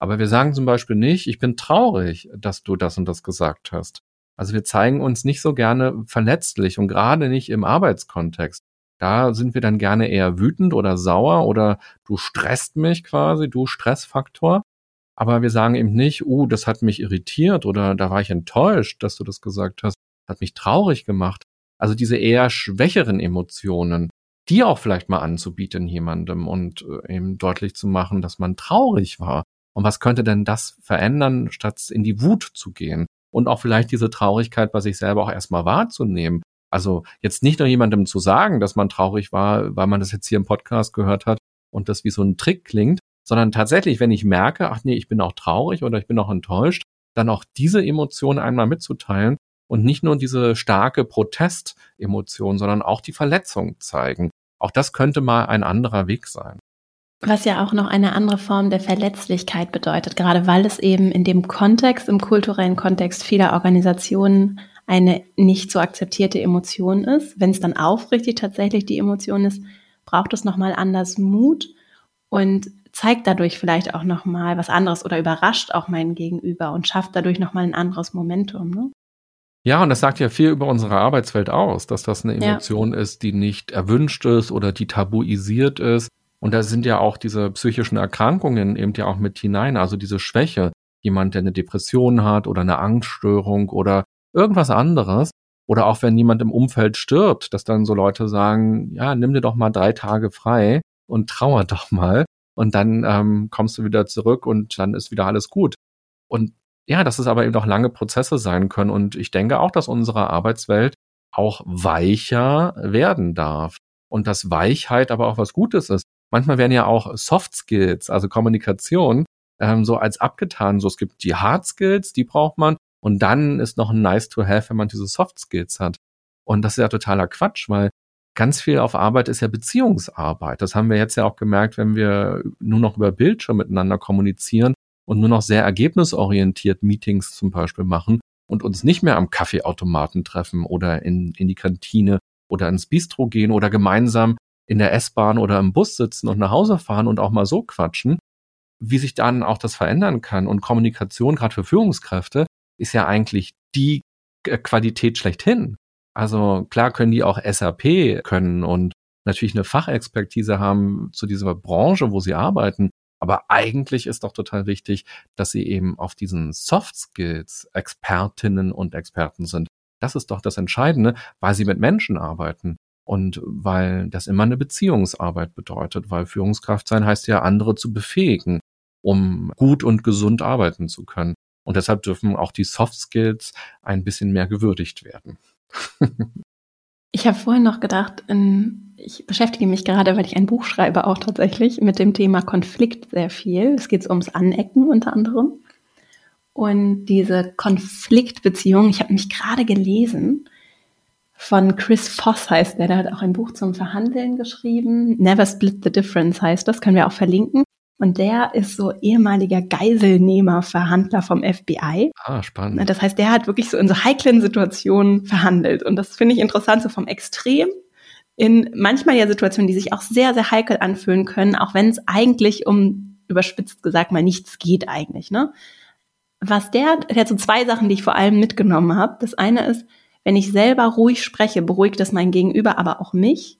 Speaker 2: Aber wir sagen zum Beispiel nicht, ich bin traurig, dass du das und das gesagt hast. Also wir zeigen uns nicht so gerne verletzlich und gerade nicht im Arbeitskontext. Da sind wir dann gerne eher wütend oder sauer oder du stresst mich quasi, du Stressfaktor. Aber wir sagen eben nicht, uh, das hat mich irritiert oder da war ich enttäuscht, dass du das gesagt hast hat mich traurig gemacht. Also diese eher schwächeren Emotionen, die auch vielleicht mal anzubieten jemandem und äh, eben deutlich zu machen, dass man traurig war. Und was könnte denn das verändern, statt in die Wut zu gehen? Und auch vielleicht diese Traurigkeit bei sich selber auch erstmal wahrzunehmen. Also jetzt nicht nur jemandem zu sagen, dass man traurig war, weil man das jetzt hier im Podcast gehört hat und das wie so ein Trick klingt, sondern tatsächlich, wenn ich merke, ach nee, ich bin auch traurig oder ich bin auch enttäuscht, dann auch diese Emotionen einmal mitzuteilen und nicht nur diese starke Protestemotion, sondern auch die Verletzung zeigen. Auch das könnte mal ein anderer Weg sein.
Speaker 1: Was ja auch noch eine andere Form der Verletzlichkeit bedeutet, gerade weil es eben in dem Kontext, im kulturellen Kontext vieler Organisationen eine nicht so akzeptierte Emotion ist. Wenn es dann aufrichtig tatsächlich die Emotion ist, braucht es nochmal anders Mut und zeigt dadurch vielleicht auch nochmal was anderes oder überrascht auch meinen Gegenüber und schafft dadurch nochmal ein anderes Momentum. Ne?
Speaker 2: Ja, und das sagt ja viel über unsere Arbeitswelt aus, dass das eine Emotion ja. ist, die nicht erwünscht ist oder die tabuisiert ist. Und da sind ja auch diese psychischen Erkrankungen eben ja auch mit hinein, also diese Schwäche. Jemand, der eine Depression hat oder eine Angststörung oder irgendwas anderes. Oder auch wenn jemand im Umfeld stirbt, dass dann so Leute sagen, ja, nimm dir doch mal drei Tage frei und trauer doch mal. Und dann ähm, kommst du wieder zurück und dann ist wieder alles gut. Und ja, dass es aber eben auch lange Prozesse sein können. Und ich denke auch, dass unsere Arbeitswelt auch weicher werden darf. Und dass Weichheit aber auch was Gutes ist. Manchmal werden ja auch Soft Skills, also Kommunikation, ähm, so als abgetan. So, es gibt die Hard Skills, die braucht man. Und dann ist noch ein nice to have, wenn man diese Soft Skills hat. Und das ist ja totaler Quatsch, weil ganz viel auf Arbeit ist ja Beziehungsarbeit. Das haben wir jetzt ja auch gemerkt, wenn wir nur noch über Bildschirm miteinander kommunizieren und nur noch sehr ergebnisorientiert Meetings zum Beispiel machen und uns nicht mehr am Kaffeeautomaten treffen oder in, in die Kantine oder ins Bistro gehen oder gemeinsam in der S-Bahn oder im Bus sitzen und nach Hause fahren und auch mal so quatschen, wie sich dann auch das verändern kann. Und Kommunikation, gerade für Führungskräfte, ist ja eigentlich die Qualität schlechthin. Also klar können die auch SAP können und natürlich eine Fachexpertise haben zu dieser Branche, wo sie arbeiten. Aber eigentlich ist doch total wichtig, dass sie eben auf diesen Soft Skills Expertinnen und Experten sind. Das ist doch das Entscheidende, weil sie mit Menschen arbeiten. Und weil das immer eine Beziehungsarbeit bedeutet, weil Führungskraft sein heißt ja, andere zu befähigen, um gut und gesund arbeiten zu können. Und deshalb dürfen auch die Soft Skills ein bisschen mehr gewürdigt werden.
Speaker 1: Ich habe vorhin noch gedacht, ich beschäftige mich gerade, weil ich ein Buch schreibe, auch tatsächlich mit dem Thema Konflikt sehr viel. Es geht ums Anecken unter anderem. Und diese Konfliktbeziehung, ich habe mich gerade gelesen, von Chris Voss heißt der, der hat auch ein Buch zum Verhandeln geschrieben. Never Split the Difference heißt das, können wir auch verlinken. Und der ist so ehemaliger Geiselnehmer, Verhandler vom FBI.
Speaker 2: Ah, spannend.
Speaker 1: Das heißt, der hat wirklich so in so heiklen Situationen verhandelt. Und das finde ich interessant, so vom Extrem in manchmal ja Situationen, die sich auch sehr, sehr heikel anfühlen können, auch wenn es eigentlich um, überspitzt gesagt, mal nichts geht eigentlich, ne? Was der, der hat so zwei Sachen, die ich vor allem mitgenommen habe. Das eine ist, wenn ich selber ruhig spreche, beruhigt das mein Gegenüber, aber auch mich.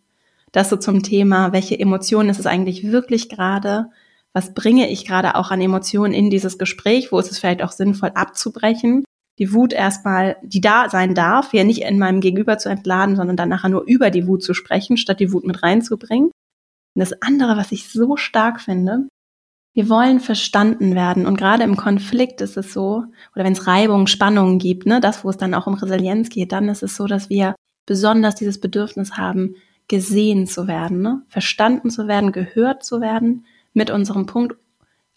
Speaker 1: Das so zum Thema, welche Emotionen ist es eigentlich wirklich gerade? was bringe ich gerade auch an Emotionen in dieses Gespräch, wo ist es vielleicht auch sinnvoll abzubrechen, die Wut erstmal, die da sein darf, ja nicht in meinem Gegenüber zu entladen, sondern dann nachher nur über die Wut zu sprechen, statt die Wut mit reinzubringen. Und das andere, was ich so stark finde, Wir wollen verstanden werden. Und gerade im Konflikt ist es so, oder wenn es Reibung, Spannungen gibt, ne, das, wo es dann auch um Resilienz geht, dann ist es so, dass wir besonders dieses Bedürfnis haben, gesehen zu werden, ne? verstanden zu werden, gehört zu werden mit unserem Punkt.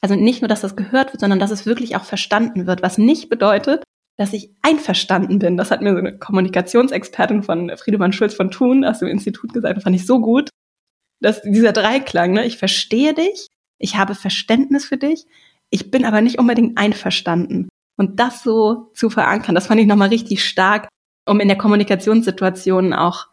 Speaker 1: Also nicht nur, dass das gehört wird, sondern dass es wirklich auch verstanden wird, was nicht bedeutet, dass ich einverstanden bin. Das hat mir so eine Kommunikationsexpertin von Friedemann Schulz von Thun aus dem Institut gesagt, das fand ich so gut, dass dieser Dreiklang, ne? ich verstehe dich, ich habe Verständnis für dich, ich bin aber nicht unbedingt einverstanden. Und das so zu verankern, das fand ich nochmal richtig stark, um in der Kommunikationssituation auch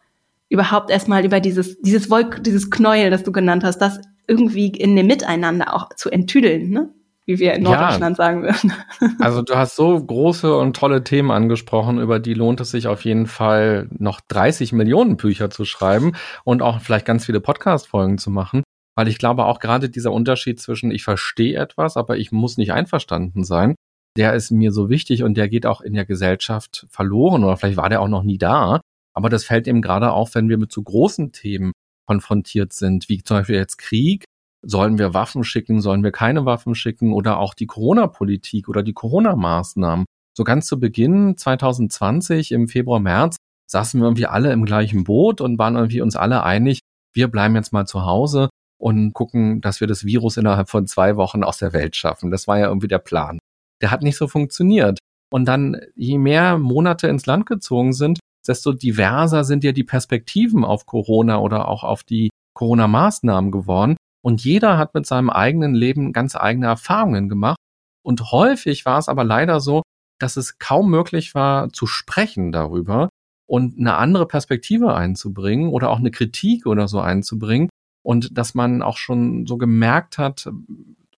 Speaker 1: überhaupt erstmal über dieses, dieses Wolk, dieses Knäuel, das du genannt hast, das irgendwie in dem Miteinander auch zu enttüdeln, ne? Wie wir in Norddeutschland ja. sagen würden.
Speaker 2: Also du hast so große und tolle Themen angesprochen, über die lohnt es sich auf jeden Fall noch 30 Millionen Bücher zu schreiben und auch vielleicht ganz viele Podcast-Folgen zu machen. Weil ich glaube auch gerade dieser Unterschied zwischen ich verstehe etwas, aber ich muss nicht einverstanden sein, der ist mir so wichtig und der geht auch in der Gesellschaft verloren oder vielleicht war der auch noch nie da. Aber das fällt eben gerade auf, wenn wir mit so großen Themen konfrontiert sind, wie zum Beispiel jetzt Krieg. Sollen wir Waffen schicken? Sollen wir keine Waffen schicken? Oder auch die Corona-Politik oder die Corona-Maßnahmen. So ganz zu Beginn 2020 im Februar, März saßen wir irgendwie alle im gleichen Boot und waren irgendwie uns alle einig, wir bleiben jetzt mal zu Hause und gucken, dass wir das Virus innerhalb von zwei Wochen aus der Welt schaffen. Das war ja irgendwie der Plan. Der hat nicht so funktioniert. Und dann, je mehr Monate ins Land gezogen sind, desto diverser sind ja die Perspektiven auf Corona oder auch auf die Corona-Maßnahmen geworden. Und jeder hat mit seinem eigenen Leben ganz eigene Erfahrungen gemacht. Und häufig war es aber leider so, dass es kaum möglich war, zu sprechen darüber und eine andere Perspektive einzubringen oder auch eine Kritik oder so einzubringen. Und dass man auch schon so gemerkt hat,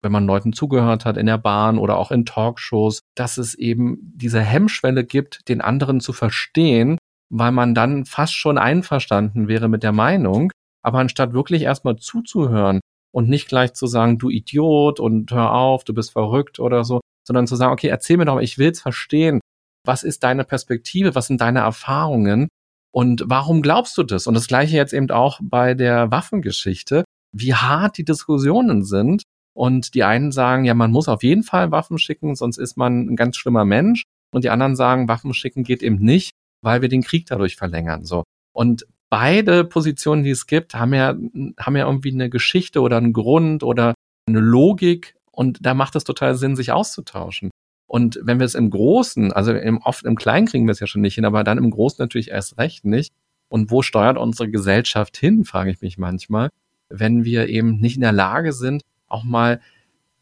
Speaker 2: wenn man Leuten zugehört hat in der Bahn oder auch in Talkshows, dass es eben diese Hemmschwelle gibt, den anderen zu verstehen weil man dann fast schon einverstanden wäre mit der Meinung. Aber anstatt wirklich erstmal zuzuhören und nicht gleich zu sagen, du Idiot und hör auf, du bist verrückt oder so, sondern zu sagen, okay, erzähl mir doch ich will's verstehen. Was ist deine Perspektive? Was sind deine Erfahrungen? Und warum glaubst du das? Und das gleiche jetzt eben auch bei der Waffengeschichte, wie hart die Diskussionen sind. Und die einen sagen, ja, man muss auf jeden Fall Waffen schicken, sonst ist man ein ganz schlimmer Mensch. Und die anderen sagen, Waffen schicken geht eben nicht, weil wir den Krieg dadurch verlängern. So. Und beide Positionen, die es gibt, haben ja, haben ja irgendwie eine Geschichte oder einen Grund oder eine Logik. Und da macht es total Sinn, sich auszutauschen. Und wenn wir es im Großen, also im, oft im Kleinen kriegen wir es ja schon nicht hin, aber dann im Großen natürlich erst recht nicht. Und wo steuert unsere Gesellschaft hin, frage ich mich manchmal, wenn wir eben nicht in der Lage sind, auch mal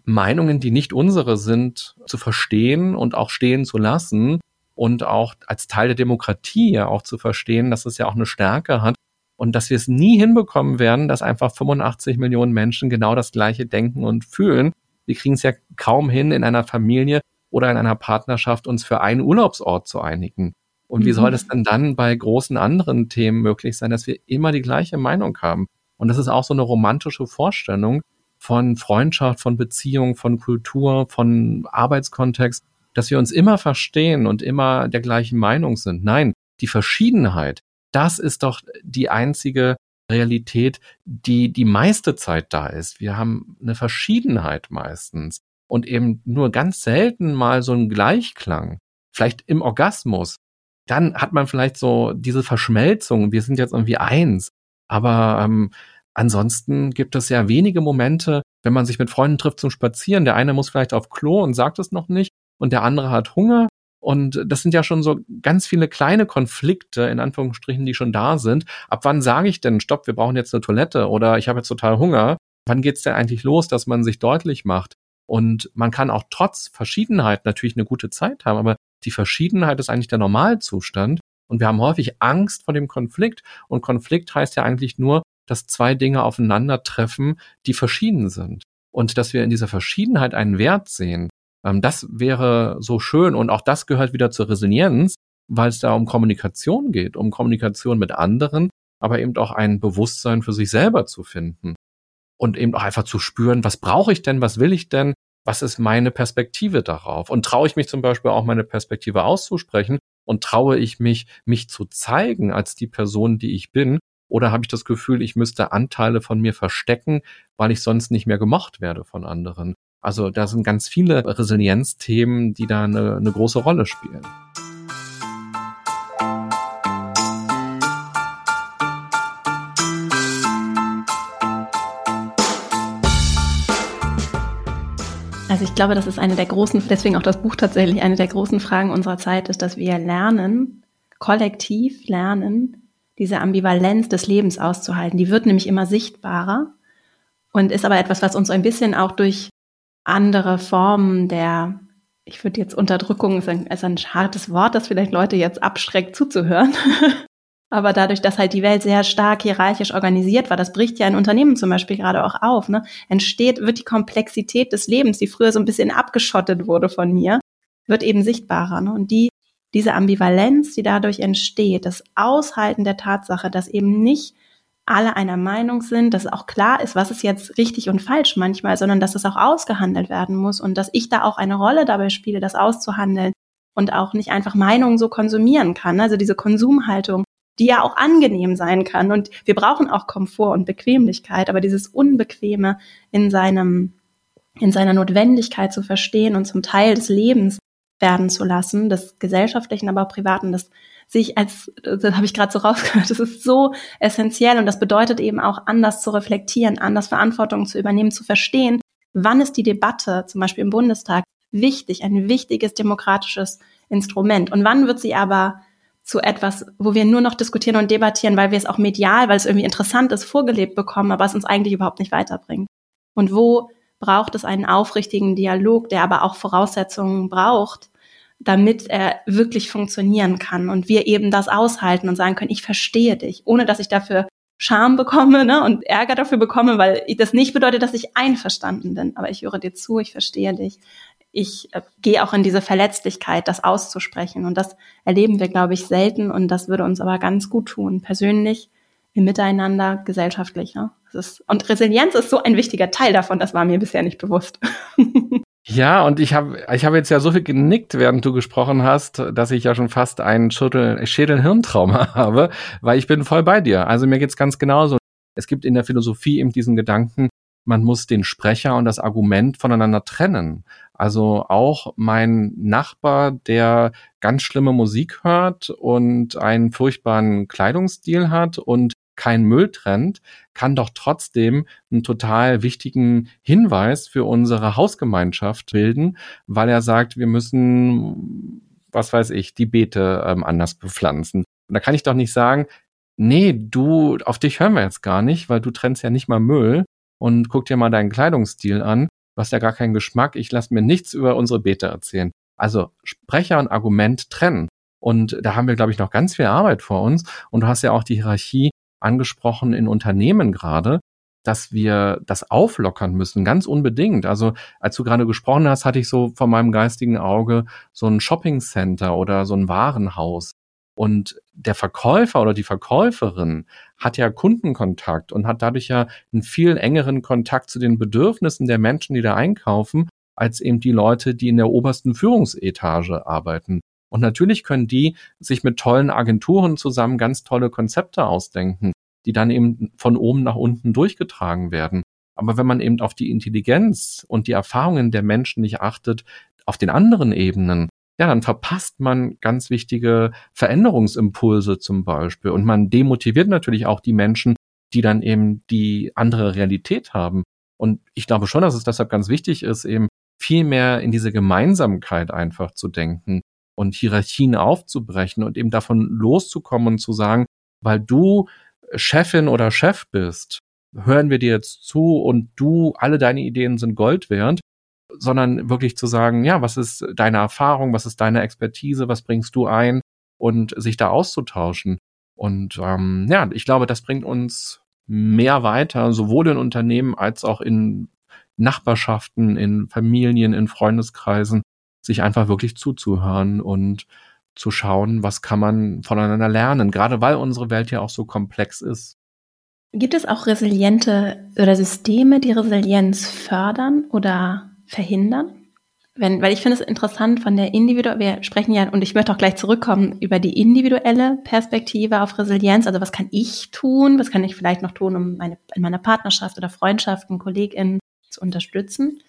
Speaker 2: Meinungen, die nicht unsere sind, zu verstehen und auch stehen zu lassen und auch als Teil der Demokratie ja auch zu verstehen, dass es ja auch eine Stärke hat und dass wir es nie hinbekommen werden, dass einfach 85 Millionen Menschen genau das gleiche denken und fühlen. Wir kriegen es ja kaum hin, in einer Familie oder in einer Partnerschaft uns für einen Urlaubsort zu einigen. Und wie soll das mhm. denn dann bei großen anderen Themen möglich sein, dass wir immer die gleiche Meinung haben? Und das ist auch so eine romantische Vorstellung von Freundschaft, von Beziehung, von Kultur, von Arbeitskontext dass wir uns immer verstehen und immer der gleichen Meinung sind. Nein, die Verschiedenheit, das ist doch die einzige Realität, die die meiste Zeit da ist. Wir haben eine Verschiedenheit meistens und eben nur ganz selten mal so einen Gleichklang. Vielleicht im Orgasmus. Dann hat man vielleicht so diese Verschmelzung. Wir sind jetzt irgendwie eins. Aber ähm, ansonsten gibt es ja wenige Momente, wenn man sich mit Freunden trifft zum Spazieren. Der eine muss vielleicht auf Klo und sagt es noch nicht und der andere hat Hunger. Und das sind ja schon so ganz viele kleine Konflikte, in Anführungsstrichen, die schon da sind. Ab wann sage ich denn, stopp, wir brauchen jetzt eine Toilette oder ich habe jetzt total Hunger? Wann geht's denn eigentlich los, dass man sich deutlich macht? Und man kann auch trotz Verschiedenheit natürlich eine gute Zeit haben, aber die Verschiedenheit ist eigentlich der Normalzustand. Und wir haben häufig Angst vor dem Konflikt. Und Konflikt heißt ja eigentlich nur, dass zwei Dinge aufeinandertreffen, die verschieden sind. Und dass wir in dieser Verschiedenheit einen Wert sehen. Ähm, das wäre so schön und auch das gehört wieder zur Resilienz, weil es da um Kommunikation geht, um Kommunikation mit anderen, aber eben auch ein Bewusstsein für sich selber zu finden und eben auch einfach zu spüren, was brauche ich denn, was will ich denn, was ist meine Perspektive darauf und traue ich mich zum Beispiel auch meine Perspektive auszusprechen und traue ich mich, mich zu zeigen als die Person, die ich bin Oder habe ich das Gefühl, ich müsste Anteile von mir verstecken, weil ich sonst nicht mehr gemocht werde von anderen? Also da sind ganz viele Resilienzthemen, die da eine, eine große Rolle spielen.
Speaker 1: Also ich glaube, das ist eine der großen, deswegen auch das Buch tatsächlich, eine der großen Fragen unserer Zeit ist, dass wir lernen, kollektiv lernen, diese Ambivalenz des Lebens auszuhalten. Die wird nämlich immer sichtbarer und ist aber etwas, was uns ein bisschen auch durch andere Formen der, ich würde jetzt Unterdrückung, ist ein, ist ein hartes Wort, das vielleicht Leute jetzt abschreckt zuzuhören. aber dadurch, dass halt die Welt sehr stark hierarchisch organisiert war, das bricht ja in Unternehmen zum Beispiel gerade auch auf, ne, entsteht, wird die Komplexität des Lebens, die früher so ein bisschen abgeschottet wurde von mir, wird eben sichtbarer. Ne? Und die diese Ambivalenz, die dadurch entsteht, das Aushalten der Tatsache, dass eben nicht alle einer Meinung sind, dass auch klar ist, was ist jetzt richtig und falsch manchmal, sondern dass es auch ausgehandelt werden muss und dass ich da auch eine Rolle dabei spiele, das auszuhandeln und auch nicht einfach Meinungen so konsumieren kann. Also diese Konsumhaltung, die ja auch angenehm sein kann. Und wir brauchen auch Komfort und Bequemlichkeit, aber dieses Unbequeme in seinem, in seiner Notwendigkeit zu verstehen und zum Teil des Lebens werden zu lassen, des gesellschaftlichen, aber auch privaten, das sich als, das habe ich gerade so rausgehört, das ist so essentiell und das bedeutet eben auch anders zu reflektieren, anders Verantwortung zu übernehmen, zu verstehen, wann ist die Debatte, zum Beispiel im Bundestag, wichtig, ein wichtiges demokratisches Instrument und wann wird sie aber zu etwas, wo wir nur noch diskutieren und debattieren, weil wir es auch medial, weil es irgendwie interessant ist, vorgelebt bekommen, aber es uns eigentlich überhaupt nicht weiterbringt. Und wo braucht es einen aufrichtigen Dialog, der aber auch Voraussetzungen braucht, damit er wirklich funktionieren kann und wir eben das aushalten und sagen können, ich verstehe dich, ohne dass ich dafür Scham bekomme ne, und Ärger dafür bekomme, weil das nicht bedeutet, dass ich einverstanden bin. Aber ich höre dir zu, ich verstehe dich. Ich äh, gehe auch in diese Verletzlichkeit, das auszusprechen. Und das erleben wir, glaube ich, selten. Und das würde uns aber ganz gut tun, persönlich, im Miteinander, gesellschaftlich. Ne? Ist, und Resilienz ist so ein wichtiger Teil davon, das war mir bisher nicht bewusst.
Speaker 2: Ja, und ich habe ich hab jetzt ja so viel genickt, während du gesprochen hast, dass ich ja schon fast einen Schädel-Hirntrauma habe, weil ich bin voll bei dir. Also mir geht's ganz genauso. Es gibt in der Philosophie eben diesen Gedanken, man muss den Sprecher und das Argument voneinander trennen. Also auch mein Nachbar, der ganz schlimme Musik hört und einen furchtbaren Kleidungsstil hat und kein Müll trennt, kann doch trotzdem einen total wichtigen Hinweis für unsere Hausgemeinschaft bilden, weil er sagt, wir müssen, was weiß ich, die Beete ähm, anders bepflanzen. Und da kann ich doch nicht sagen, nee, du, auf dich hören wir jetzt gar nicht, weil du trennst ja nicht mal Müll und guck dir mal deinen Kleidungsstil an. Du hast ja gar keinen Geschmack. Ich lasse mir nichts über unsere Beete erzählen. Also Sprecher und Argument trennen. Und da haben wir, glaube ich, noch ganz viel Arbeit vor uns. Und du hast ja auch die Hierarchie angesprochen in Unternehmen gerade, dass wir das auflockern müssen, ganz unbedingt. Also als du gerade gesprochen hast, hatte ich so vor meinem geistigen Auge so ein Shopping Center oder so ein Warenhaus. Und der Verkäufer oder die Verkäuferin hat ja Kundenkontakt und hat dadurch ja einen viel engeren Kontakt zu den Bedürfnissen der Menschen, die da einkaufen, als eben die Leute, die in der obersten Führungsetage arbeiten. Und natürlich können die sich mit tollen Agenturen zusammen ganz tolle Konzepte ausdenken, die dann eben von oben nach unten durchgetragen werden. Aber wenn man eben auf die Intelligenz und die Erfahrungen der Menschen nicht achtet, auf den anderen Ebenen, ja, dann verpasst man ganz wichtige Veränderungsimpulse zum Beispiel. Und man demotiviert natürlich auch die Menschen, die dann eben die andere Realität haben. Und ich glaube schon, dass es deshalb ganz wichtig ist, eben viel mehr in diese Gemeinsamkeit einfach zu denken und Hierarchien aufzubrechen und eben davon loszukommen und zu sagen, weil du Chefin oder Chef bist, hören wir dir jetzt zu und du, alle deine Ideen sind Gold wert, sondern wirklich zu sagen, ja, was ist deine Erfahrung, was ist deine Expertise, was bringst du ein und sich da auszutauschen. Und ähm, ja, ich glaube, das bringt uns mehr weiter, sowohl in Unternehmen als auch in Nachbarschaften, in Familien, in Freundeskreisen, sich einfach wirklich zuzuhören und zu schauen, was kann man voneinander lernen, gerade weil unsere Welt ja auch so komplex ist.
Speaker 1: Gibt es auch resiliente oder Systeme, die Resilienz fördern oder verhindern? wenn, weil ich finde es interessant von der individuellen, wir sprechen ja, und ich möchte auch gleich zurückkommen, über die individuelle Perspektive auf Resilienz. Also was kann ich tun? Was kann ich vielleicht noch tun, um meine, in meiner Partnerschaft oder Freundschaften, KollegInnen zu unterstützen?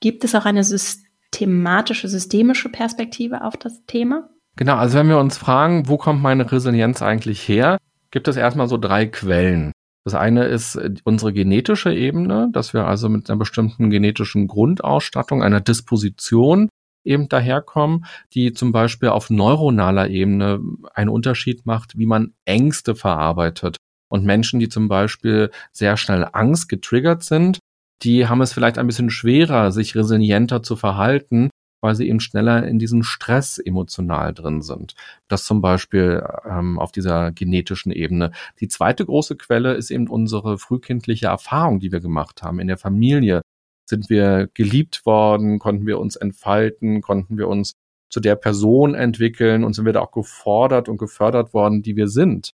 Speaker 1: Gibt es auch eine systematische, systemische Perspektive auf das Thema?
Speaker 2: Genau, also wenn wir uns fragen, wo kommt meine Resilienz eigentlich her, gibt es erstmal so drei Quellen. Das eine ist äh, unsere genetische Ebene, dass wir also mit einer bestimmten genetischen Grundausstattung, einer Disposition eben daherkommen, die zum Beispiel auf neuronaler Ebene einen Unterschied macht, wie man Ängste verarbeitet. Und Menschen, die zum Beispiel sehr schnell Angst getriggert sind, die haben es vielleicht ein bisschen schwerer, sich resilienter zu verhalten, weil sie eben schneller in diesen Stress emotional drin sind. Das zum Beispiel ähm, auf dieser genetischen Ebene. Die zweite große Quelle ist eben unsere frühkindliche Erfahrung, die wir gemacht haben. In der Familie sind wir geliebt worden, konnten wir uns entfalten, konnten wir uns zu der Person entwickeln und sind wir da auch gefordert und gefördert worden, die wir sind.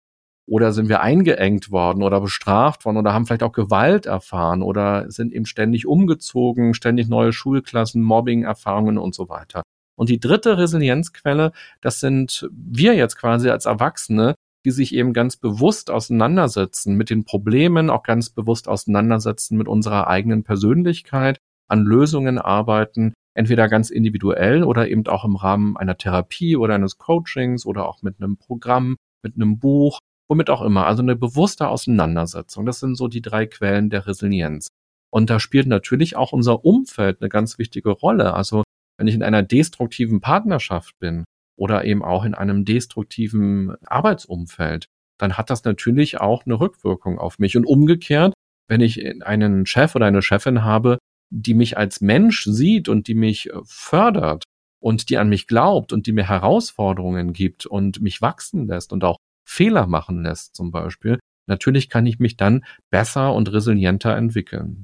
Speaker 2: Oder sind wir eingeengt worden oder bestraft worden oder haben vielleicht auch Gewalt erfahren oder sind eben ständig umgezogen, ständig neue Schulklassen, Mobbing-Erfahrungen und so weiter. Und die dritte Resilienzquelle, das sind wir jetzt quasi als Erwachsene, die sich eben ganz bewusst auseinandersetzen mit den Problemen, auch ganz bewusst auseinandersetzen mit unserer eigenen Persönlichkeit, an Lösungen arbeiten, entweder ganz individuell oder eben auch im Rahmen einer Therapie oder eines Coachings oder auch mit einem Programm, mit einem Buch womit auch immer. Also eine bewusste Auseinandersetzung. Das sind so die drei Quellen der Resilienz. Und da spielt natürlich auch unser Umfeld eine ganz wichtige Rolle. Also wenn ich in einer destruktiven Partnerschaft bin oder eben auch in einem destruktiven Arbeitsumfeld, dann hat das natürlich auch eine Rückwirkung auf mich. Und umgekehrt, wenn ich einen Chef oder eine Chefin habe, die mich als Mensch sieht und die mich fördert und die an mich glaubt und die mir Herausforderungen gibt und mich wachsen lässt und auch Fehler machen lässt zum Beispiel, natürlich kann ich mich dann besser und resilienter entwickeln.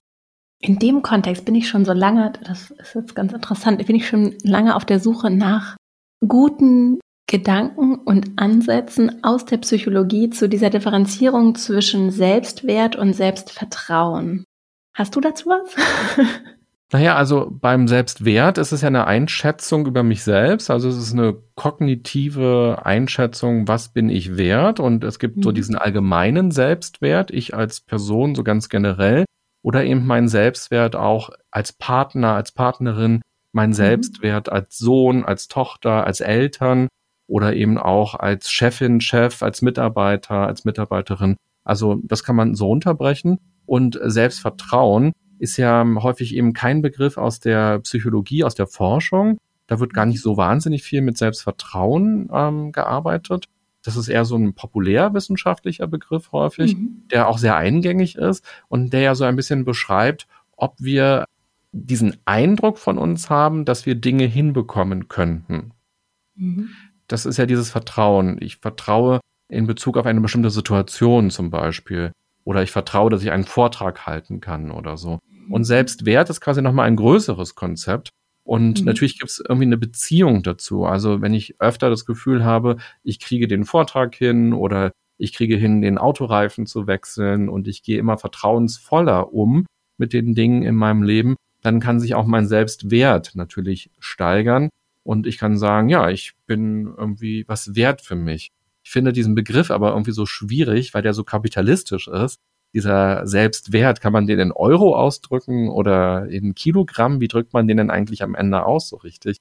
Speaker 1: In dem Kontext bin ich schon so lange, das ist jetzt ganz interessant, bin ich schon lange auf der Suche nach guten Gedanken und Ansätzen aus der Psychologie zu dieser Differenzierung zwischen Selbstwert und Selbstvertrauen. Hast du dazu was?
Speaker 2: Naja, also beim Selbstwert ist es ja eine Einschätzung über mich selbst. Also es ist eine kognitive Einschätzung, was bin ich wert? Und es gibt mhm. so diesen allgemeinen Selbstwert, ich als Person so ganz generell. Oder eben mein Selbstwert auch als Partner, als Partnerin, mein mhm. Selbstwert als Sohn, als Tochter, als Eltern oder eben auch als Chefin, Chef, als Mitarbeiter, als Mitarbeiterin. Also das kann man so unterbrechen. Und Selbstvertrauen ist ja häufig eben kein Begriff aus der Psychologie, aus der Forschung. Da wird gar nicht so wahnsinnig viel mit Selbstvertrauen ähm, gearbeitet. Das ist eher so ein populärwissenschaftlicher Begriff häufig, mhm. der auch sehr eingängig ist und der ja so ein bisschen beschreibt, ob wir diesen Eindruck von uns haben, dass wir Dinge hinbekommen könnten. Mhm. Das ist ja dieses Vertrauen. Ich vertraue in Bezug auf eine bestimmte Situation zum Beispiel. Oder ich vertraue, dass ich einen Vortrag halten kann oder so. Und Selbstwert ist quasi nochmal ein größeres Konzept. Und mhm. natürlich gibt es irgendwie eine Beziehung dazu. Also wenn ich öfter das Gefühl habe, ich kriege den Vortrag hin oder ich kriege hin, den Autoreifen zu wechseln und ich gehe immer vertrauensvoller um mit den Dingen in meinem Leben, dann kann sich auch mein Selbstwert natürlich steigern. Und ich kann sagen, ja, ich bin irgendwie was wert für mich. Ich finde diesen Begriff aber irgendwie so schwierig, weil der so kapitalistisch ist dieser Selbstwert, kann man den in Euro ausdrücken oder in Kilogramm? Wie drückt man den denn eigentlich am Ende aus so richtig?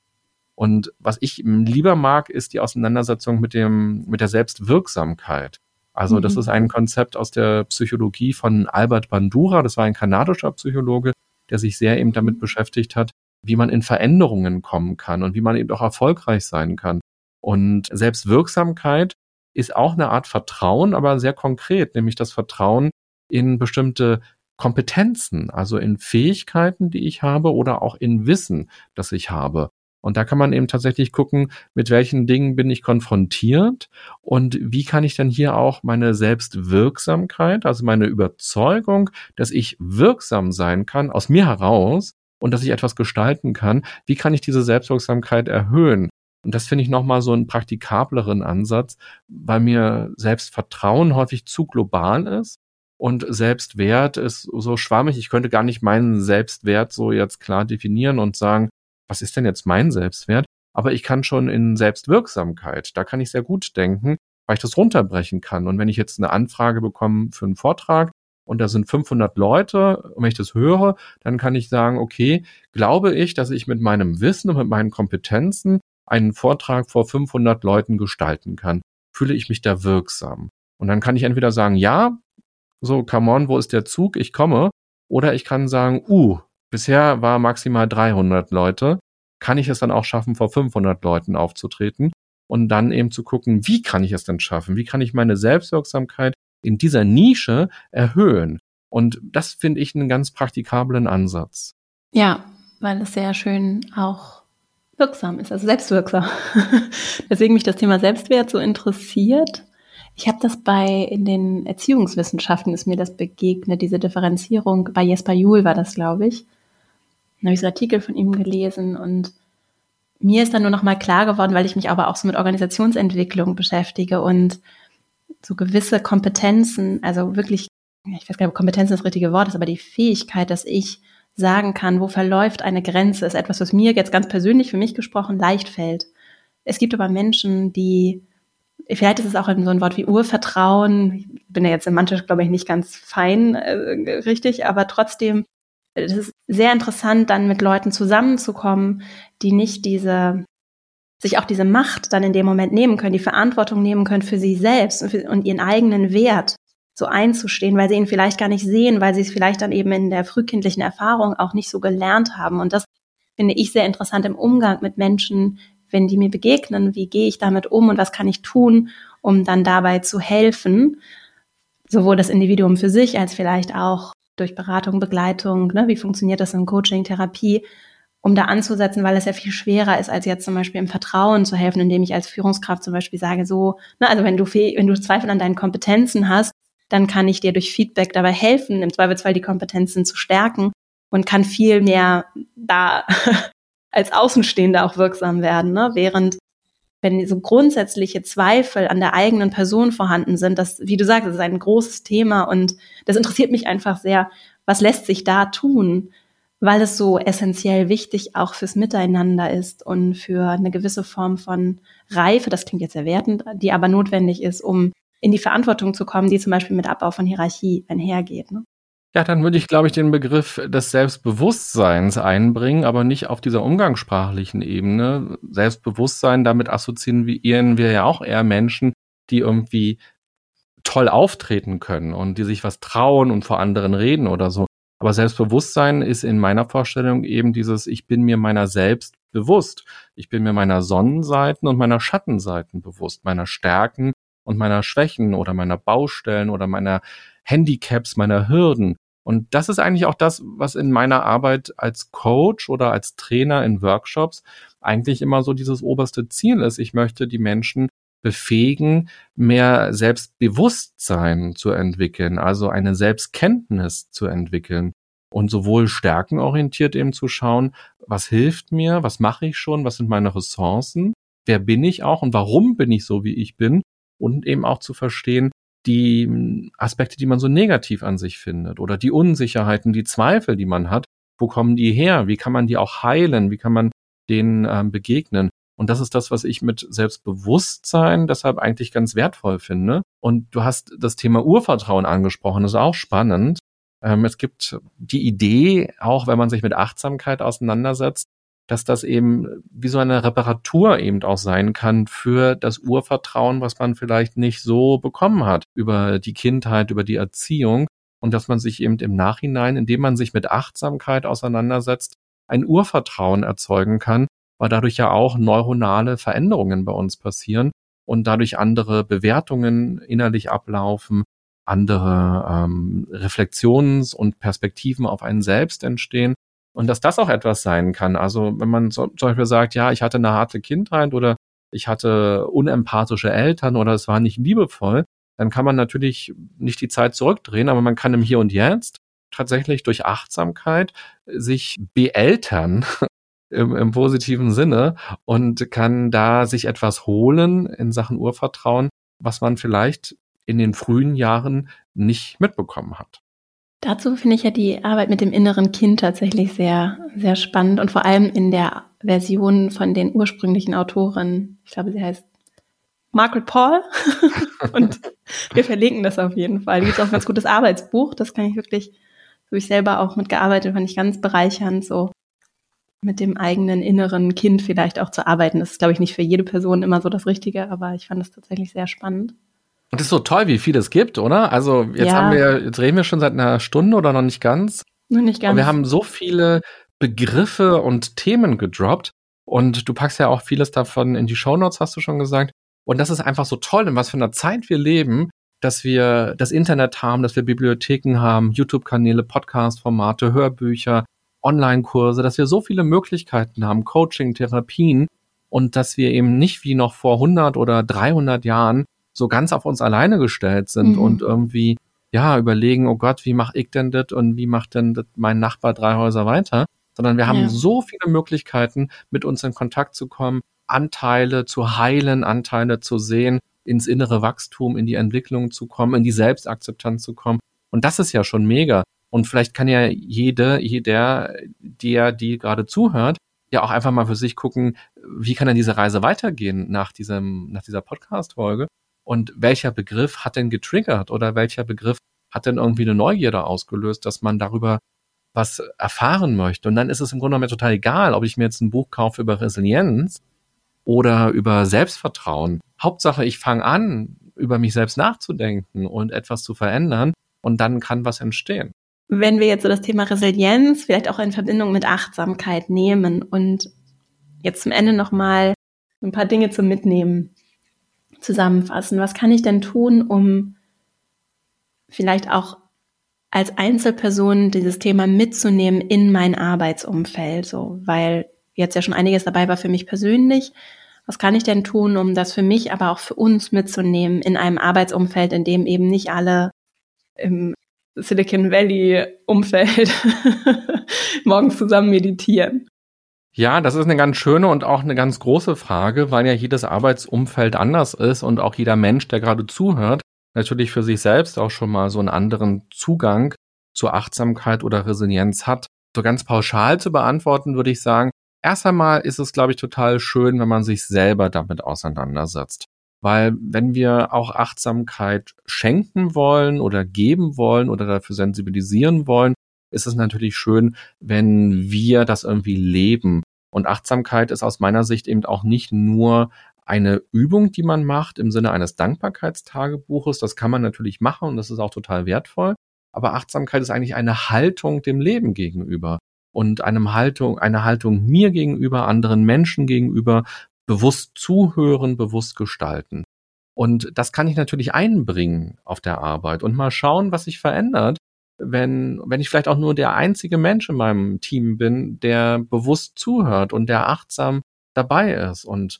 Speaker 2: Und was ich lieber mag, ist die Auseinandersetzung mit dem, mit der Selbstwirksamkeit. Also mhm. das ist ein Konzept aus der Psychologie von Albert Bandura. Das war ein kanadischer Psychologe, der sich sehr eben damit beschäftigt hat, wie man in Veränderungen kommen kann und wie man eben auch erfolgreich sein kann. Und Selbstwirksamkeit ist auch eine Art Vertrauen, aber sehr konkret, nämlich das Vertrauen in bestimmte Kompetenzen, also in Fähigkeiten, die ich habe oder auch in Wissen, das ich habe. Und da kann man eben tatsächlich gucken, mit welchen Dingen bin ich konfrontiert und wie kann ich dann hier auch meine Selbstwirksamkeit, also meine Überzeugung, dass ich wirksam sein kann aus mir heraus und dass ich etwas gestalten kann, wie kann ich diese Selbstwirksamkeit erhöhen? Und das finde ich nochmal so einen praktikableren Ansatz, weil mir Selbstvertrauen häufig zu global ist und Selbstwert ist so schwammig. Ich könnte gar nicht meinen Selbstwert so jetzt klar definieren und sagen, was ist denn jetzt mein Selbstwert? Aber ich kann schon in Selbstwirksamkeit, da kann ich sehr gut denken, weil ich das runterbrechen kann. Und wenn ich jetzt eine Anfrage bekomme für einen Vortrag und da sind 500 Leute, und wenn ich das höre, dann kann ich sagen, okay, glaube ich, dass ich mit meinem Wissen und mit meinen Kompetenzen einen Vortrag vor 500 Leuten gestalten kann? Fühle ich mich da wirksam? Und dann kann ich entweder sagen, ja, so, come on, wo ist der Zug? Ich komme. Oder ich kann sagen, uh, bisher war maximal 300 Leute. Kann ich es dann auch schaffen, vor 500 Leuten aufzutreten? Und dann eben zu gucken, wie kann ich es denn schaffen? Wie kann ich meine Selbstwirksamkeit in dieser Nische erhöhen? Und das finde ich einen ganz praktikablen Ansatz.
Speaker 1: Ja, weil es sehr schön auch wirksam ist, also selbstwirksam. Deswegen mich das Thema Selbstwert so interessiert. Ich habe das bei in den Erziehungswissenschaften ist mir das begegnet, diese Differenzierung. Bei Jesper Juhl war das, glaube ich. Dann habe ich so Artikel von ihm gelesen und mir ist dann nur noch mal klar geworden, weil ich mich aber auch so mit Organisationsentwicklung beschäftige und so gewisse Kompetenzen, also wirklich, ich weiß gar nicht, ob Kompetenzen das richtige Wort ist, aber die Fähigkeit, dass ich sagen kann, wo verläuft eine Grenze, ist etwas, was mir jetzt ganz persönlich für mich gesprochen leicht fällt. Es gibt aber Menschen, die, vielleicht ist es auch so ein Wort wie Urvertrauen, ich bin ja jetzt in manche, glaube ich, nicht ganz fein äh, richtig, aber trotzdem, es ist sehr interessant, dann mit Leuten zusammenzukommen, die nicht diese, sich auch diese Macht dann in dem Moment nehmen können, die Verantwortung nehmen können für sie selbst und, für, und ihren eigenen Wert so einzustehen, weil sie ihn vielleicht gar nicht sehen, weil sie es vielleicht dann eben in der frühkindlichen Erfahrung auch nicht so gelernt haben. Und das finde ich sehr interessant im Umgang mit Menschen, wenn die mir begegnen, wie gehe ich damit um und was kann ich tun, um dann dabei zu helfen, sowohl das Individuum für sich als vielleicht auch durch Beratung, Begleitung, ne, wie funktioniert das in Coaching, Therapie, um da anzusetzen, weil es ja viel schwerer ist, als jetzt zum Beispiel im Vertrauen zu helfen, indem ich als Führungskraft zum Beispiel sage, so, ne, also wenn du, wenn du Zweifel an deinen Kompetenzen hast, dann kann ich dir durch Feedback dabei helfen, im Zweifelsfall die Kompetenzen zu stärken und kann viel mehr da als Außenstehender auch wirksam werden, ne? während wenn so grundsätzliche Zweifel an der eigenen Person vorhanden sind, das, wie du sagst, ist ein großes Thema und das interessiert mich einfach sehr. Was lässt sich da tun? Weil es so essentiell wichtig auch fürs Miteinander ist und für eine gewisse Form von Reife, das klingt jetzt sehr wertend, die aber notwendig ist, um in die Verantwortung zu kommen, die zum Beispiel mit Abbau von Hierarchie einhergeht. Ne?
Speaker 2: Ja, dann würde ich, glaube ich, den Begriff des Selbstbewusstseins einbringen, aber nicht auf dieser umgangssprachlichen Ebene. Selbstbewusstsein, damit assoziieren wir ja auch eher Menschen, die irgendwie toll auftreten können und die sich was trauen und vor anderen reden oder so. Aber Selbstbewusstsein ist in meiner Vorstellung eben dieses, ich bin mir meiner selbst bewusst. Ich bin mir meiner Sonnenseiten und meiner Schattenseiten bewusst, meiner Stärken und meiner Schwächen oder meiner Baustellen oder meiner Handicaps, meiner Hürden. Und das ist eigentlich auch das, was in meiner Arbeit als Coach oder als Trainer in Workshops eigentlich immer so dieses oberste Ziel ist. Ich möchte die Menschen befähigen, mehr Selbstbewusstsein zu entwickeln, also eine Selbstkenntnis zu entwickeln und sowohl stärkenorientiert eben zu schauen, was hilft mir, was mache ich schon, was sind meine Ressourcen, wer bin ich auch und warum bin ich so, wie ich bin und eben auch zu verstehen, die Aspekte, die man so negativ an sich findet oder die Unsicherheiten, die Zweifel, die man hat, wo kommen die her? Wie kann man die auch heilen? Wie kann man denen ähm, begegnen? Und das ist das, was ich mit Selbstbewusstsein deshalb eigentlich ganz wertvoll finde. Und du hast das Thema Urvertrauen angesprochen, das ist auch spannend. Ähm, es gibt die Idee, auch wenn man sich mit Achtsamkeit auseinandersetzt, dass das eben wie so eine Reparatur eben auch sein kann für das Urvertrauen, was man vielleicht nicht so bekommen hat über die Kindheit, über die Erziehung. Und dass man sich eben im Nachhinein, indem man sich mit Achtsamkeit auseinandersetzt, ein Urvertrauen erzeugen kann, weil dadurch ja auch neuronale Veränderungen bei uns passieren und dadurch andere Bewertungen innerlich ablaufen, andere ähm, Reflexions- und Perspektiven auf einen selbst entstehen und dass das auch etwas sein kann. Also wenn man so, zum Beispiel sagt, ja, ich hatte eine harte Kindheit oder ich hatte unempathische Eltern oder es war nicht liebevoll, dann kann man natürlich nicht die Zeit zurückdrehen, aber man kann im Hier und Jetzt tatsächlich durch Achtsamkeit sich beeltern im, im positiven Sinne und kann da sich etwas holen in Sachen Urvertrauen, was man vielleicht in den frühen Jahren nicht mitbekommen hat.
Speaker 1: Dazu finde ich ja die Arbeit mit dem inneren Kind tatsächlich sehr, sehr spannend und vor allem in der Version von den ursprünglichen Autoren. Ich glaube, sie heißt Margaret Paul. und wir verlinken das auf jeden Fall. Die gibt auch ein ganz gutes Arbeitsbuch. Das kann ich wirklich, habe ich selber auch mitgearbeitet, fand ich ganz bereichernd, so mit dem eigenen inneren Kind vielleicht auch zu arbeiten. Das ist, glaube ich, nicht für jede Person immer so das Richtige, aber ich fand das tatsächlich sehr spannend.
Speaker 2: Und es ist so toll, wie viel es gibt, oder? Also jetzt ja. haben wir, jetzt reden wir schon seit einer Stunde oder noch nicht ganz.
Speaker 1: Noch nicht ganz.
Speaker 2: Und wir haben so viele Begriffe und Themen gedroppt. Und du packst ja auch vieles davon in die Shownotes, hast du schon gesagt. Und das ist einfach so toll, in was für einer Zeit wir leben, dass wir das Internet haben, dass wir Bibliotheken haben, YouTube-Kanäle, Podcast-Formate, Hörbücher, Online-Kurse, dass wir so viele Möglichkeiten haben, Coaching, Therapien und dass wir eben nicht wie noch vor 100 oder 300 Jahren so ganz auf uns alleine gestellt sind mhm. und irgendwie ja überlegen, oh Gott, wie mache ich denn das und wie macht denn das mein Nachbar drei Häuser weiter, sondern wir haben ja. so viele Möglichkeiten, mit uns in Kontakt zu kommen, Anteile zu heilen, Anteile zu sehen, ins innere Wachstum, in die Entwicklung zu kommen, in die Selbstakzeptanz zu kommen. Und das ist ja schon mega. Und vielleicht kann ja jede, jeder, der, die gerade zuhört, ja auch einfach mal für sich gucken, wie kann denn diese Reise weitergehen nach diesem, nach dieser Podcast-Folge und welcher Begriff hat denn getriggert oder welcher Begriff hat denn irgendwie eine Neugierde ausgelöst, dass man darüber was erfahren möchte. Und dann ist es im Grunde genommen total egal, ob ich mir jetzt ein Buch kaufe über Resilienz oder über Selbstvertrauen. Hauptsache, ich fange an, über mich selbst nachzudenken und etwas zu verändern und dann kann was entstehen.
Speaker 1: Wenn wir jetzt so das Thema Resilienz vielleicht auch in Verbindung mit Achtsamkeit nehmen und jetzt zum Ende nochmal ein paar Dinge zum Mitnehmen zusammenfassen. Was kann ich denn tun, um vielleicht auch als Einzelperson dieses Thema mitzunehmen in mein Arbeitsumfeld, so, weil jetzt ja schon einiges dabei war für mich persönlich. Was kann ich denn tun, um das für mich, aber auch für uns mitzunehmen in einem Arbeitsumfeld, in dem eben nicht alle im Silicon Valley Umfeld morgens zusammen meditieren?
Speaker 2: Ja, das ist eine ganz schöne und auch eine ganz große Frage, weil ja jedes Arbeitsumfeld anders ist und auch jeder Mensch, der gerade zuhört, natürlich für sich selbst auch schon mal so einen anderen Zugang zur Achtsamkeit oder Resilienz hat. So ganz pauschal zu beantworten, würde ich sagen, erst einmal ist es, glaube ich, total schön, wenn man sich selber damit auseinandersetzt. Weil wenn wir auch Achtsamkeit schenken wollen oder geben wollen oder dafür sensibilisieren wollen, ist es natürlich schön, wenn wir das irgendwie leben. Und Achtsamkeit ist aus meiner Sicht eben auch nicht nur eine Übung, die man macht im Sinne eines Dankbarkeitstagebuches. Das kann man natürlich machen und das ist auch total wertvoll. Aber Achtsamkeit ist eigentlich eine Haltung dem Leben gegenüber und einem Haltung, eine Haltung mir gegenüber, anderen Menschen gegenüber, bewusst zuhören, bewusst gestalten. Und das kann ich natürlich einbringen auf der Arbeit und mal schauen, was sich verändert, wenn, wenn ich vielleicht auch nur der einzige Mensch in meinem Team bin, der bewusst zuhört und der achtsam dabei ist und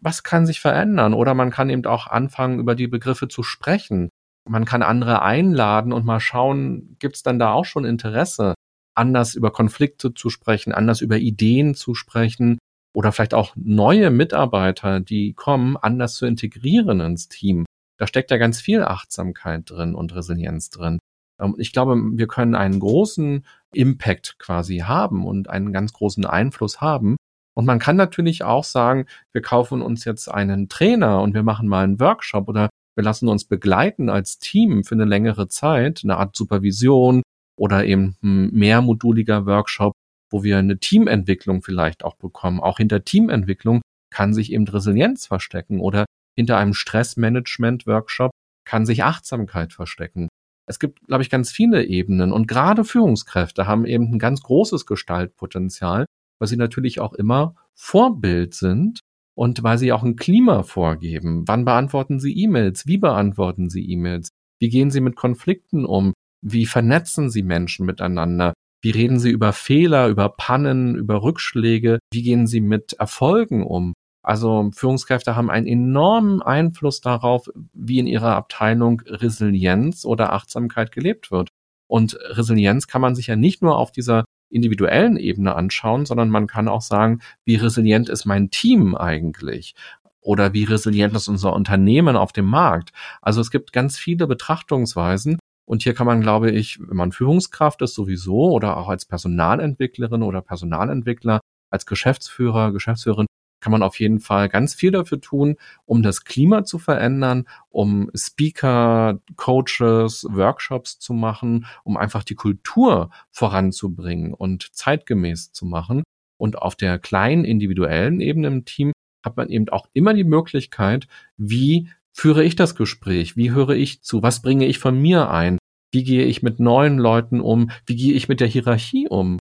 Speaker 2: was kann sich verändern? Oder man kann eben auch anfangen, über die Begriffe zu sprechen. Man kann andere einladen und mal schauen, gibt es dann da auch schon Interesse, anders über Konflikte zu sprechen, anders über Ideen zu sprechen oder vielleicht auch neue Mitarbeiter, die kommen, anders zu integrieren ins Team. Da steckt ja ganz viel Achtsamkeit drin und Resilienz drin. Ähm, ich glaube, wir können einen großen Impact quasi haben und einen ganz großen Einfluss haben. Und man kann natürlich auch sagen, wir kaufen uns jetzt einen Trainer und wir machen mal einen Workshop oder wir lassen uns begleiten als Team für eine längere Zeit, eine Art Supervision oder eben ein mehrmoduliger Workshop, wo wir eine Teamentwicklung vielleicht auch bekommen. Auch hinter Teamentwicklung kann sich eben Resilienz verstecken oder hinter einem Stressmanagement-Workshop kann sich Achtsamkeit verstecken es gibt, glaube ich, ganz viele Ebenen und gerade Führungskräfte haben eben ein ganz großes Gestaltpotenzial, weil sie natürlich auch immer Vorbild sind und weil sie auch ein Klima vorgeben. Wann beantworten sie E-Mails? Wie beantworten sie E-Mails? Wie gehen sie mit Konflikten um? Wie vernetzen sie Menschen miteinander? Wie reden sie über Fehler, über Pannen, über Rückschläge? Wie gehen sie mit Erfolgen um? Also Führungskräfte haben einen enormen Einfluss darauf, wie in ihrer Abteilung Resilienz oder Achtsamkeit gelebt wird. Und Resilienz kann man sich ja nicht nur auf dieser individuellen Ebene anschauen, sondern man kann auch sagen, wie resilient ist mein Team eigentlich? Oder wie resilient ist unser Unternehmen auf dem Markt? Also es gibt ganz viele Betrachtungsweisen Und hier kann man, glaube ich, wenn man Führungskraft ist sowieso oder auch als Personalentwicklerin oder Personalentwickler, als Geschäftsführer, Geschäftsführerin, kann man auf jeden Fall ganz viel dafür tun, um das Klima zu verändern, um Speaker, Coaches, Workshops zu machen, um einfach die Kultur voranzubringen und zeitgemäß zu machen. Und auf der kleinen individuellen Ebene im Team hat man eben auch immer die Möglichkeit, wie führe ich das Gespräch? Wie höre ich zu? Was bringe ich von mir ein? Wie gehe ich mit neuen Leuten um? Wie gehe ich mit der Hierarchie um?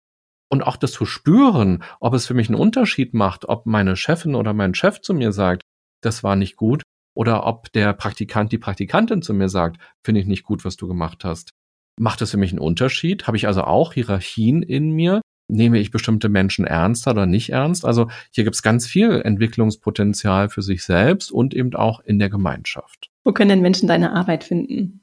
Speaker 2: Und auch das zu spüren, ob es für mich einen Unterschied macht, ob meine Chefin oder mein Chef zu mir sagt, das war nicht gut, oder ob der Praktikant, die Praktikantin zu mir sagt, finde ich nicht gut, was du gemacht hast. Macht es für mich einen Unterschied? Habe ich also auch Hierarchien in mir? Nehme ich bestimmte Menschen ernster oder nicht ernst? Also hier gibt es ganz viel Entwicklungspotenzial für sich selbst und eben auch in der Gemeinschaft.
Speaker 1: Wo können denn Menschen deine Arbeit finden?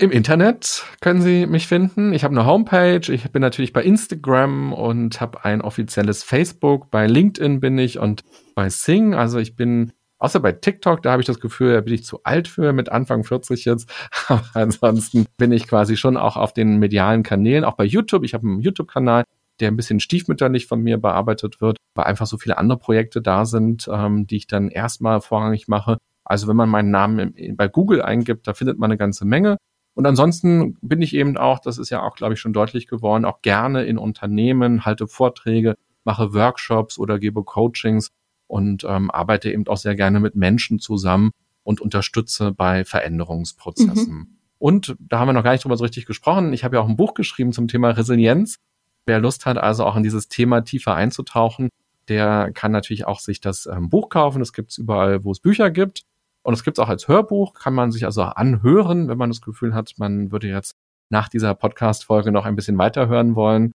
Speaker 2: Im Internet können Sie mich finden. Ich habe eine Homepage. Ich bin natürlich bei Instagram und habe ein offizielles Facebook. Bei LinkedIn bin ich und bei Sing. Also ich bin Außer bei TikTok, da habe ich das Gefühl, da bin ich zu alt für, mit Anfang 40 jetzt. Aber ansonsten bin ich quasi schon auch auf den medialen Kanälen, auch bei YouTube. Ich habe einen YouTube-Kanal, der ein bisschen stiefmütterlich von mir bearbeitet wird, weil einfach so viele andere Projekte da sind, ähm, die ich dann erstmal vorrangig mache. Also wenn man meinen Namen bei Google eingibt, da findet man eine ganze Menge. Und ansonsten bin ich eben auch, das ist ja auch, glaube ich, schon deutlich geworden, auch gerne in Unternehmen, halte Vorträge, mache Workshops oder gebe Coachings und ähm, arbeite eben auch sehr gerne mit Menschen zusammen und unterstütze bei Veränderungsprozessen. Mhm. Und da haben wir noch gar nicht drüber so richtig gesprochen. Ich habe ja auch ein Buch geschrieben zum Thema Resilienz. Wer Lust hat, also auch in dieses Thema tiefer einzutauchen, der kann natürlich auch sich das ähm, Buch kaufen. Das gibt's überall, wo es Bücher gibt. Und es gibt's auch als Hörbuch, kann man sich also anhören, wenn man das Gefühl hat, man würde jetzt nach dieser Podcast-Folge noch ein bisschen weiterhören wollen.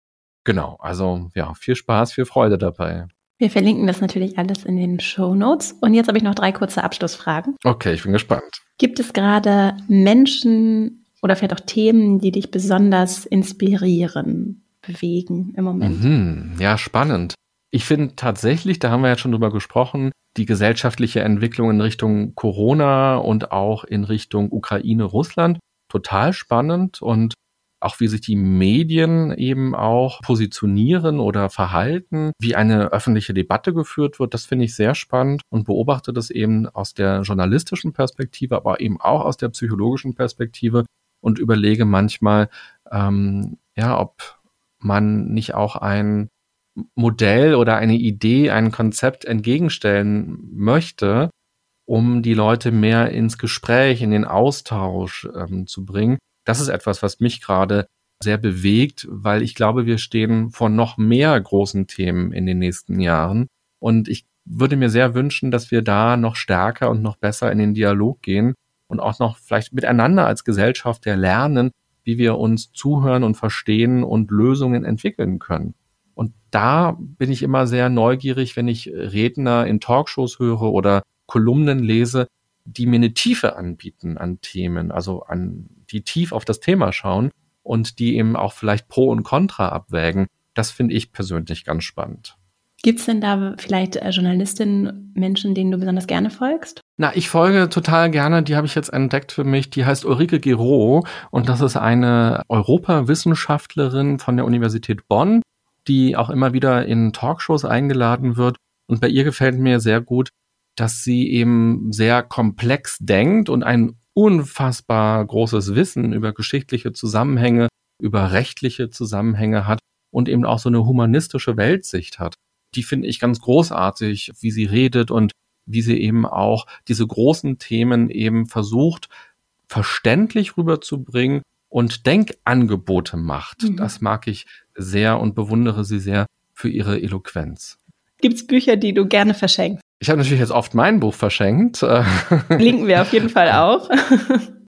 Speaker 2: Genau, also ja, viel Spaß, viel Freude dabei.
Speaker 1: Wir verlinken das natürlich alles in den Show Notes. Und jetzt habe ich noch drei kurze Abschlussfragen.
Speaker 2: Okay, ich bin gespannt.
Speaker 1: Gibt es gerade Menschen oder vielleicht auch Themen, die dich besonders inspirieren? bewegen im Moment.
Speaker 2: Mhm, ja, spannend. Ich finde tatsächlich, da haben wir ja schon drüber gesprochen, die gesellschaftliche Entwicklung in Richtung Corona und auch in Richtung Ukraine, Russland total spannend und auch wie sich die Medien eben auch positionieren oder verhalten, wie eine öffentliche Debatte geführt wird, das finde ich sehr spannend und beobachte das eben aus der journalistischen Perspektive, aber eben auch aus der psychologischen Perspektive und überlege manchmal, ähm, ja, ob man nicht auch ein Modell oder eine Idee, ein Konzept entgegenstellen möchte, um die Leute mehr ins Gespräch, in den Austausch ähm, zu bringen. Das ist etwas, was mich gerade sehr bewegt, weil ich glaube, wir stehen vor noch mehr großen Themen in den nächsten Jahren. Und ich würde mir sehr wünschen, dass wir da noch stärker und noch besser in den Dialog gehen und auch noch vielleicht miteinander als Gesellschaft der lernen, wie wir uns zuhören und verstehen und Lösungen entwickeln können. Und da bin ich immer sehr neugierig, wenn ich Redner in Talkshows höre oder Kolumnen lese, die mir eine Tiefe anbieten an Themen, also an die tief auf das Thema schauen und die eben auch vielleicht Pro und Contra abwägen. Das finde ich persönlich ganz spannend.
Speaker 1: Gibt es denn da vielleicht äh, Journalistinnen, Menschen, denen du besonders gerne folgst?
Speaker 2: Na, ich folge total gerne, die habe ich jetzt entdeckt für mich, die heißt Ulrike Giraud und das ist eine Europawissenschaftlerin von der Universität Bonn, die auch immer wieder in Talkshows eingeladen wird. Und bei ihr gefällt mir sehr gut, dass sie eben sehr komplex denkt und ein unfassbar großes Wissen über geschichtliche Zusammenhänge, über rechtliche Zusammenhänge hat und eben auch so eine humanistische Weltsicht hat die finde ich ganz großartig, wie sie redet und wie sie eben auch diese großen Themen eben versucht, verständlich rüberzubringen und Denkangebote macht. Mhm. Das mag ich sehr und bewundere sie sehr für ihre Eloquenz.
Speaker 1: Gibt es Bücher, die du gerne verschenkst?
Speaker 2: Ich habe natürlich jetzt oft mein Buch verschenkt.
Speaker 1: Linken wir auf jeden Fall auch.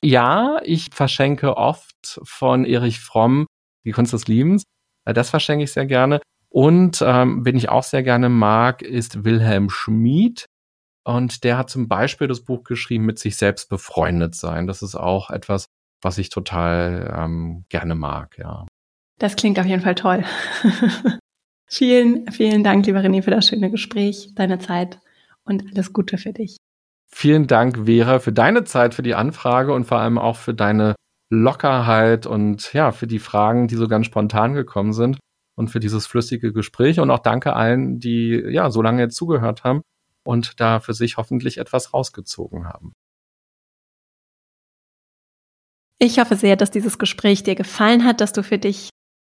Speaker 2: ja, ich verschenke oft von Erich Fromm Die Kunst des Liebens. Das verschenke ich sehr gerne. Und ähm, wen ich auch sehr gerne mag, ist Wilhelm Schmid. Und der hat zum Beispiel das Buch geschrieben, mit sich selbst befreundet sein. Das ist auch etwas, was ich total ähm, gerne mag, ja.
Speaker 1: Das klingt auf jeden Fall toll. vielen, vielen Dank, lieber René, für das schöne Gespräch, deine Zeit und alles Gute für dich.
Speaker 2: Vielen Dank, Vera, für deine Zeit, für die Anfrage und vor allem auch für deine Lockerheit und ja, für die Fragen, die so ganz spontan gekommen sind und für dieses flüssige Gespräch. Und auch danke allen, die ja so lange jetzt zugehört haben und da für sich hoffentlich etwas rausgezogen haben.
Speaker 1: Ich hoffe sehr, dass dieses Gespräch dir gefallen hat, dass du für dich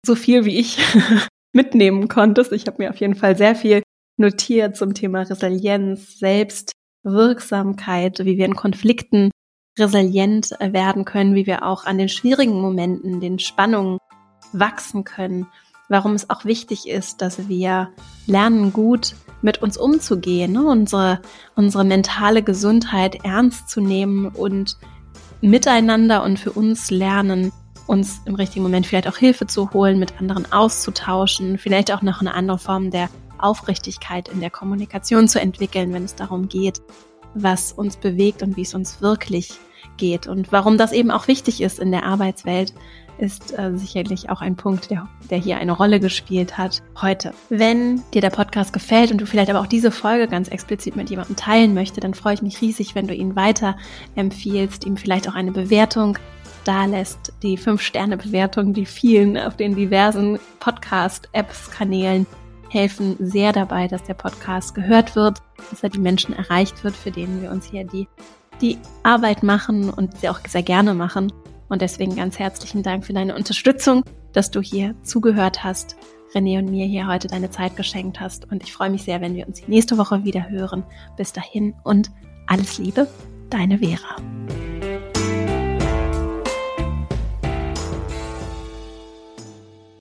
Speaker 1: so viel wie ich mitnehmen konntest. Ich habe mir auf jeden Fall sehr viel notiert zum Thema Resilienz, Selbstwirksamkeit, wie wir in Konflikten resilient werden können, wie wir auch an den schwierigen Momenten, den Spannungen wachsen können, warum es auch wichtig ist, dass wir lernen, gut mit uns umzugehen, ne? unsere, unsere mentale Gesundheit ernst zu nehmen und miteinander und für uns lernen, uns im richtigen Moment vielleicht auch Hilfe zu holen, mit anderen auszutauschen, vielleicht auch noch eine andere Form der Aufrichtigkeit in der Kommunikation zu entwickeln, wenn es darum geht, was uns bewegt und wie es uns wirklich geht. Und warum das eben auch wichtig ist in der Arbeitswelt, ist äh, sicherlich auch ein Punkt, der, der hier eine Rolle gespielt hat heute. Wenn dir der Podcast gefällt und du vielleicht aber auch diese Folge ganz explizit mit jemandem teilen möchte, dann freue ich mich riesig, wenn du ihn weiter empfiehlst, ihm vielleicht auch eine Bewertung da lässt, die 5-Sterne-Bewertung, die vielen auf den diversen Podcast-Apps, Kanälen helfen sehr dabei, dass der Podcast gehört wird, dass er die Menschen erreicht wird, für denen wir uns hier die, die Arbeit machen und sie auch sehr gerne machen. Und deswegen ganz herzlichen Dank für deine Unterstützung, dass du hier zugehört hast, René und mir hier heute deine Zeit geschenkt hast. Und ich freue mich sehr, wenn wir uns nächste Woche wieder hören. Bis dahin und alles Liebe, deine Vera.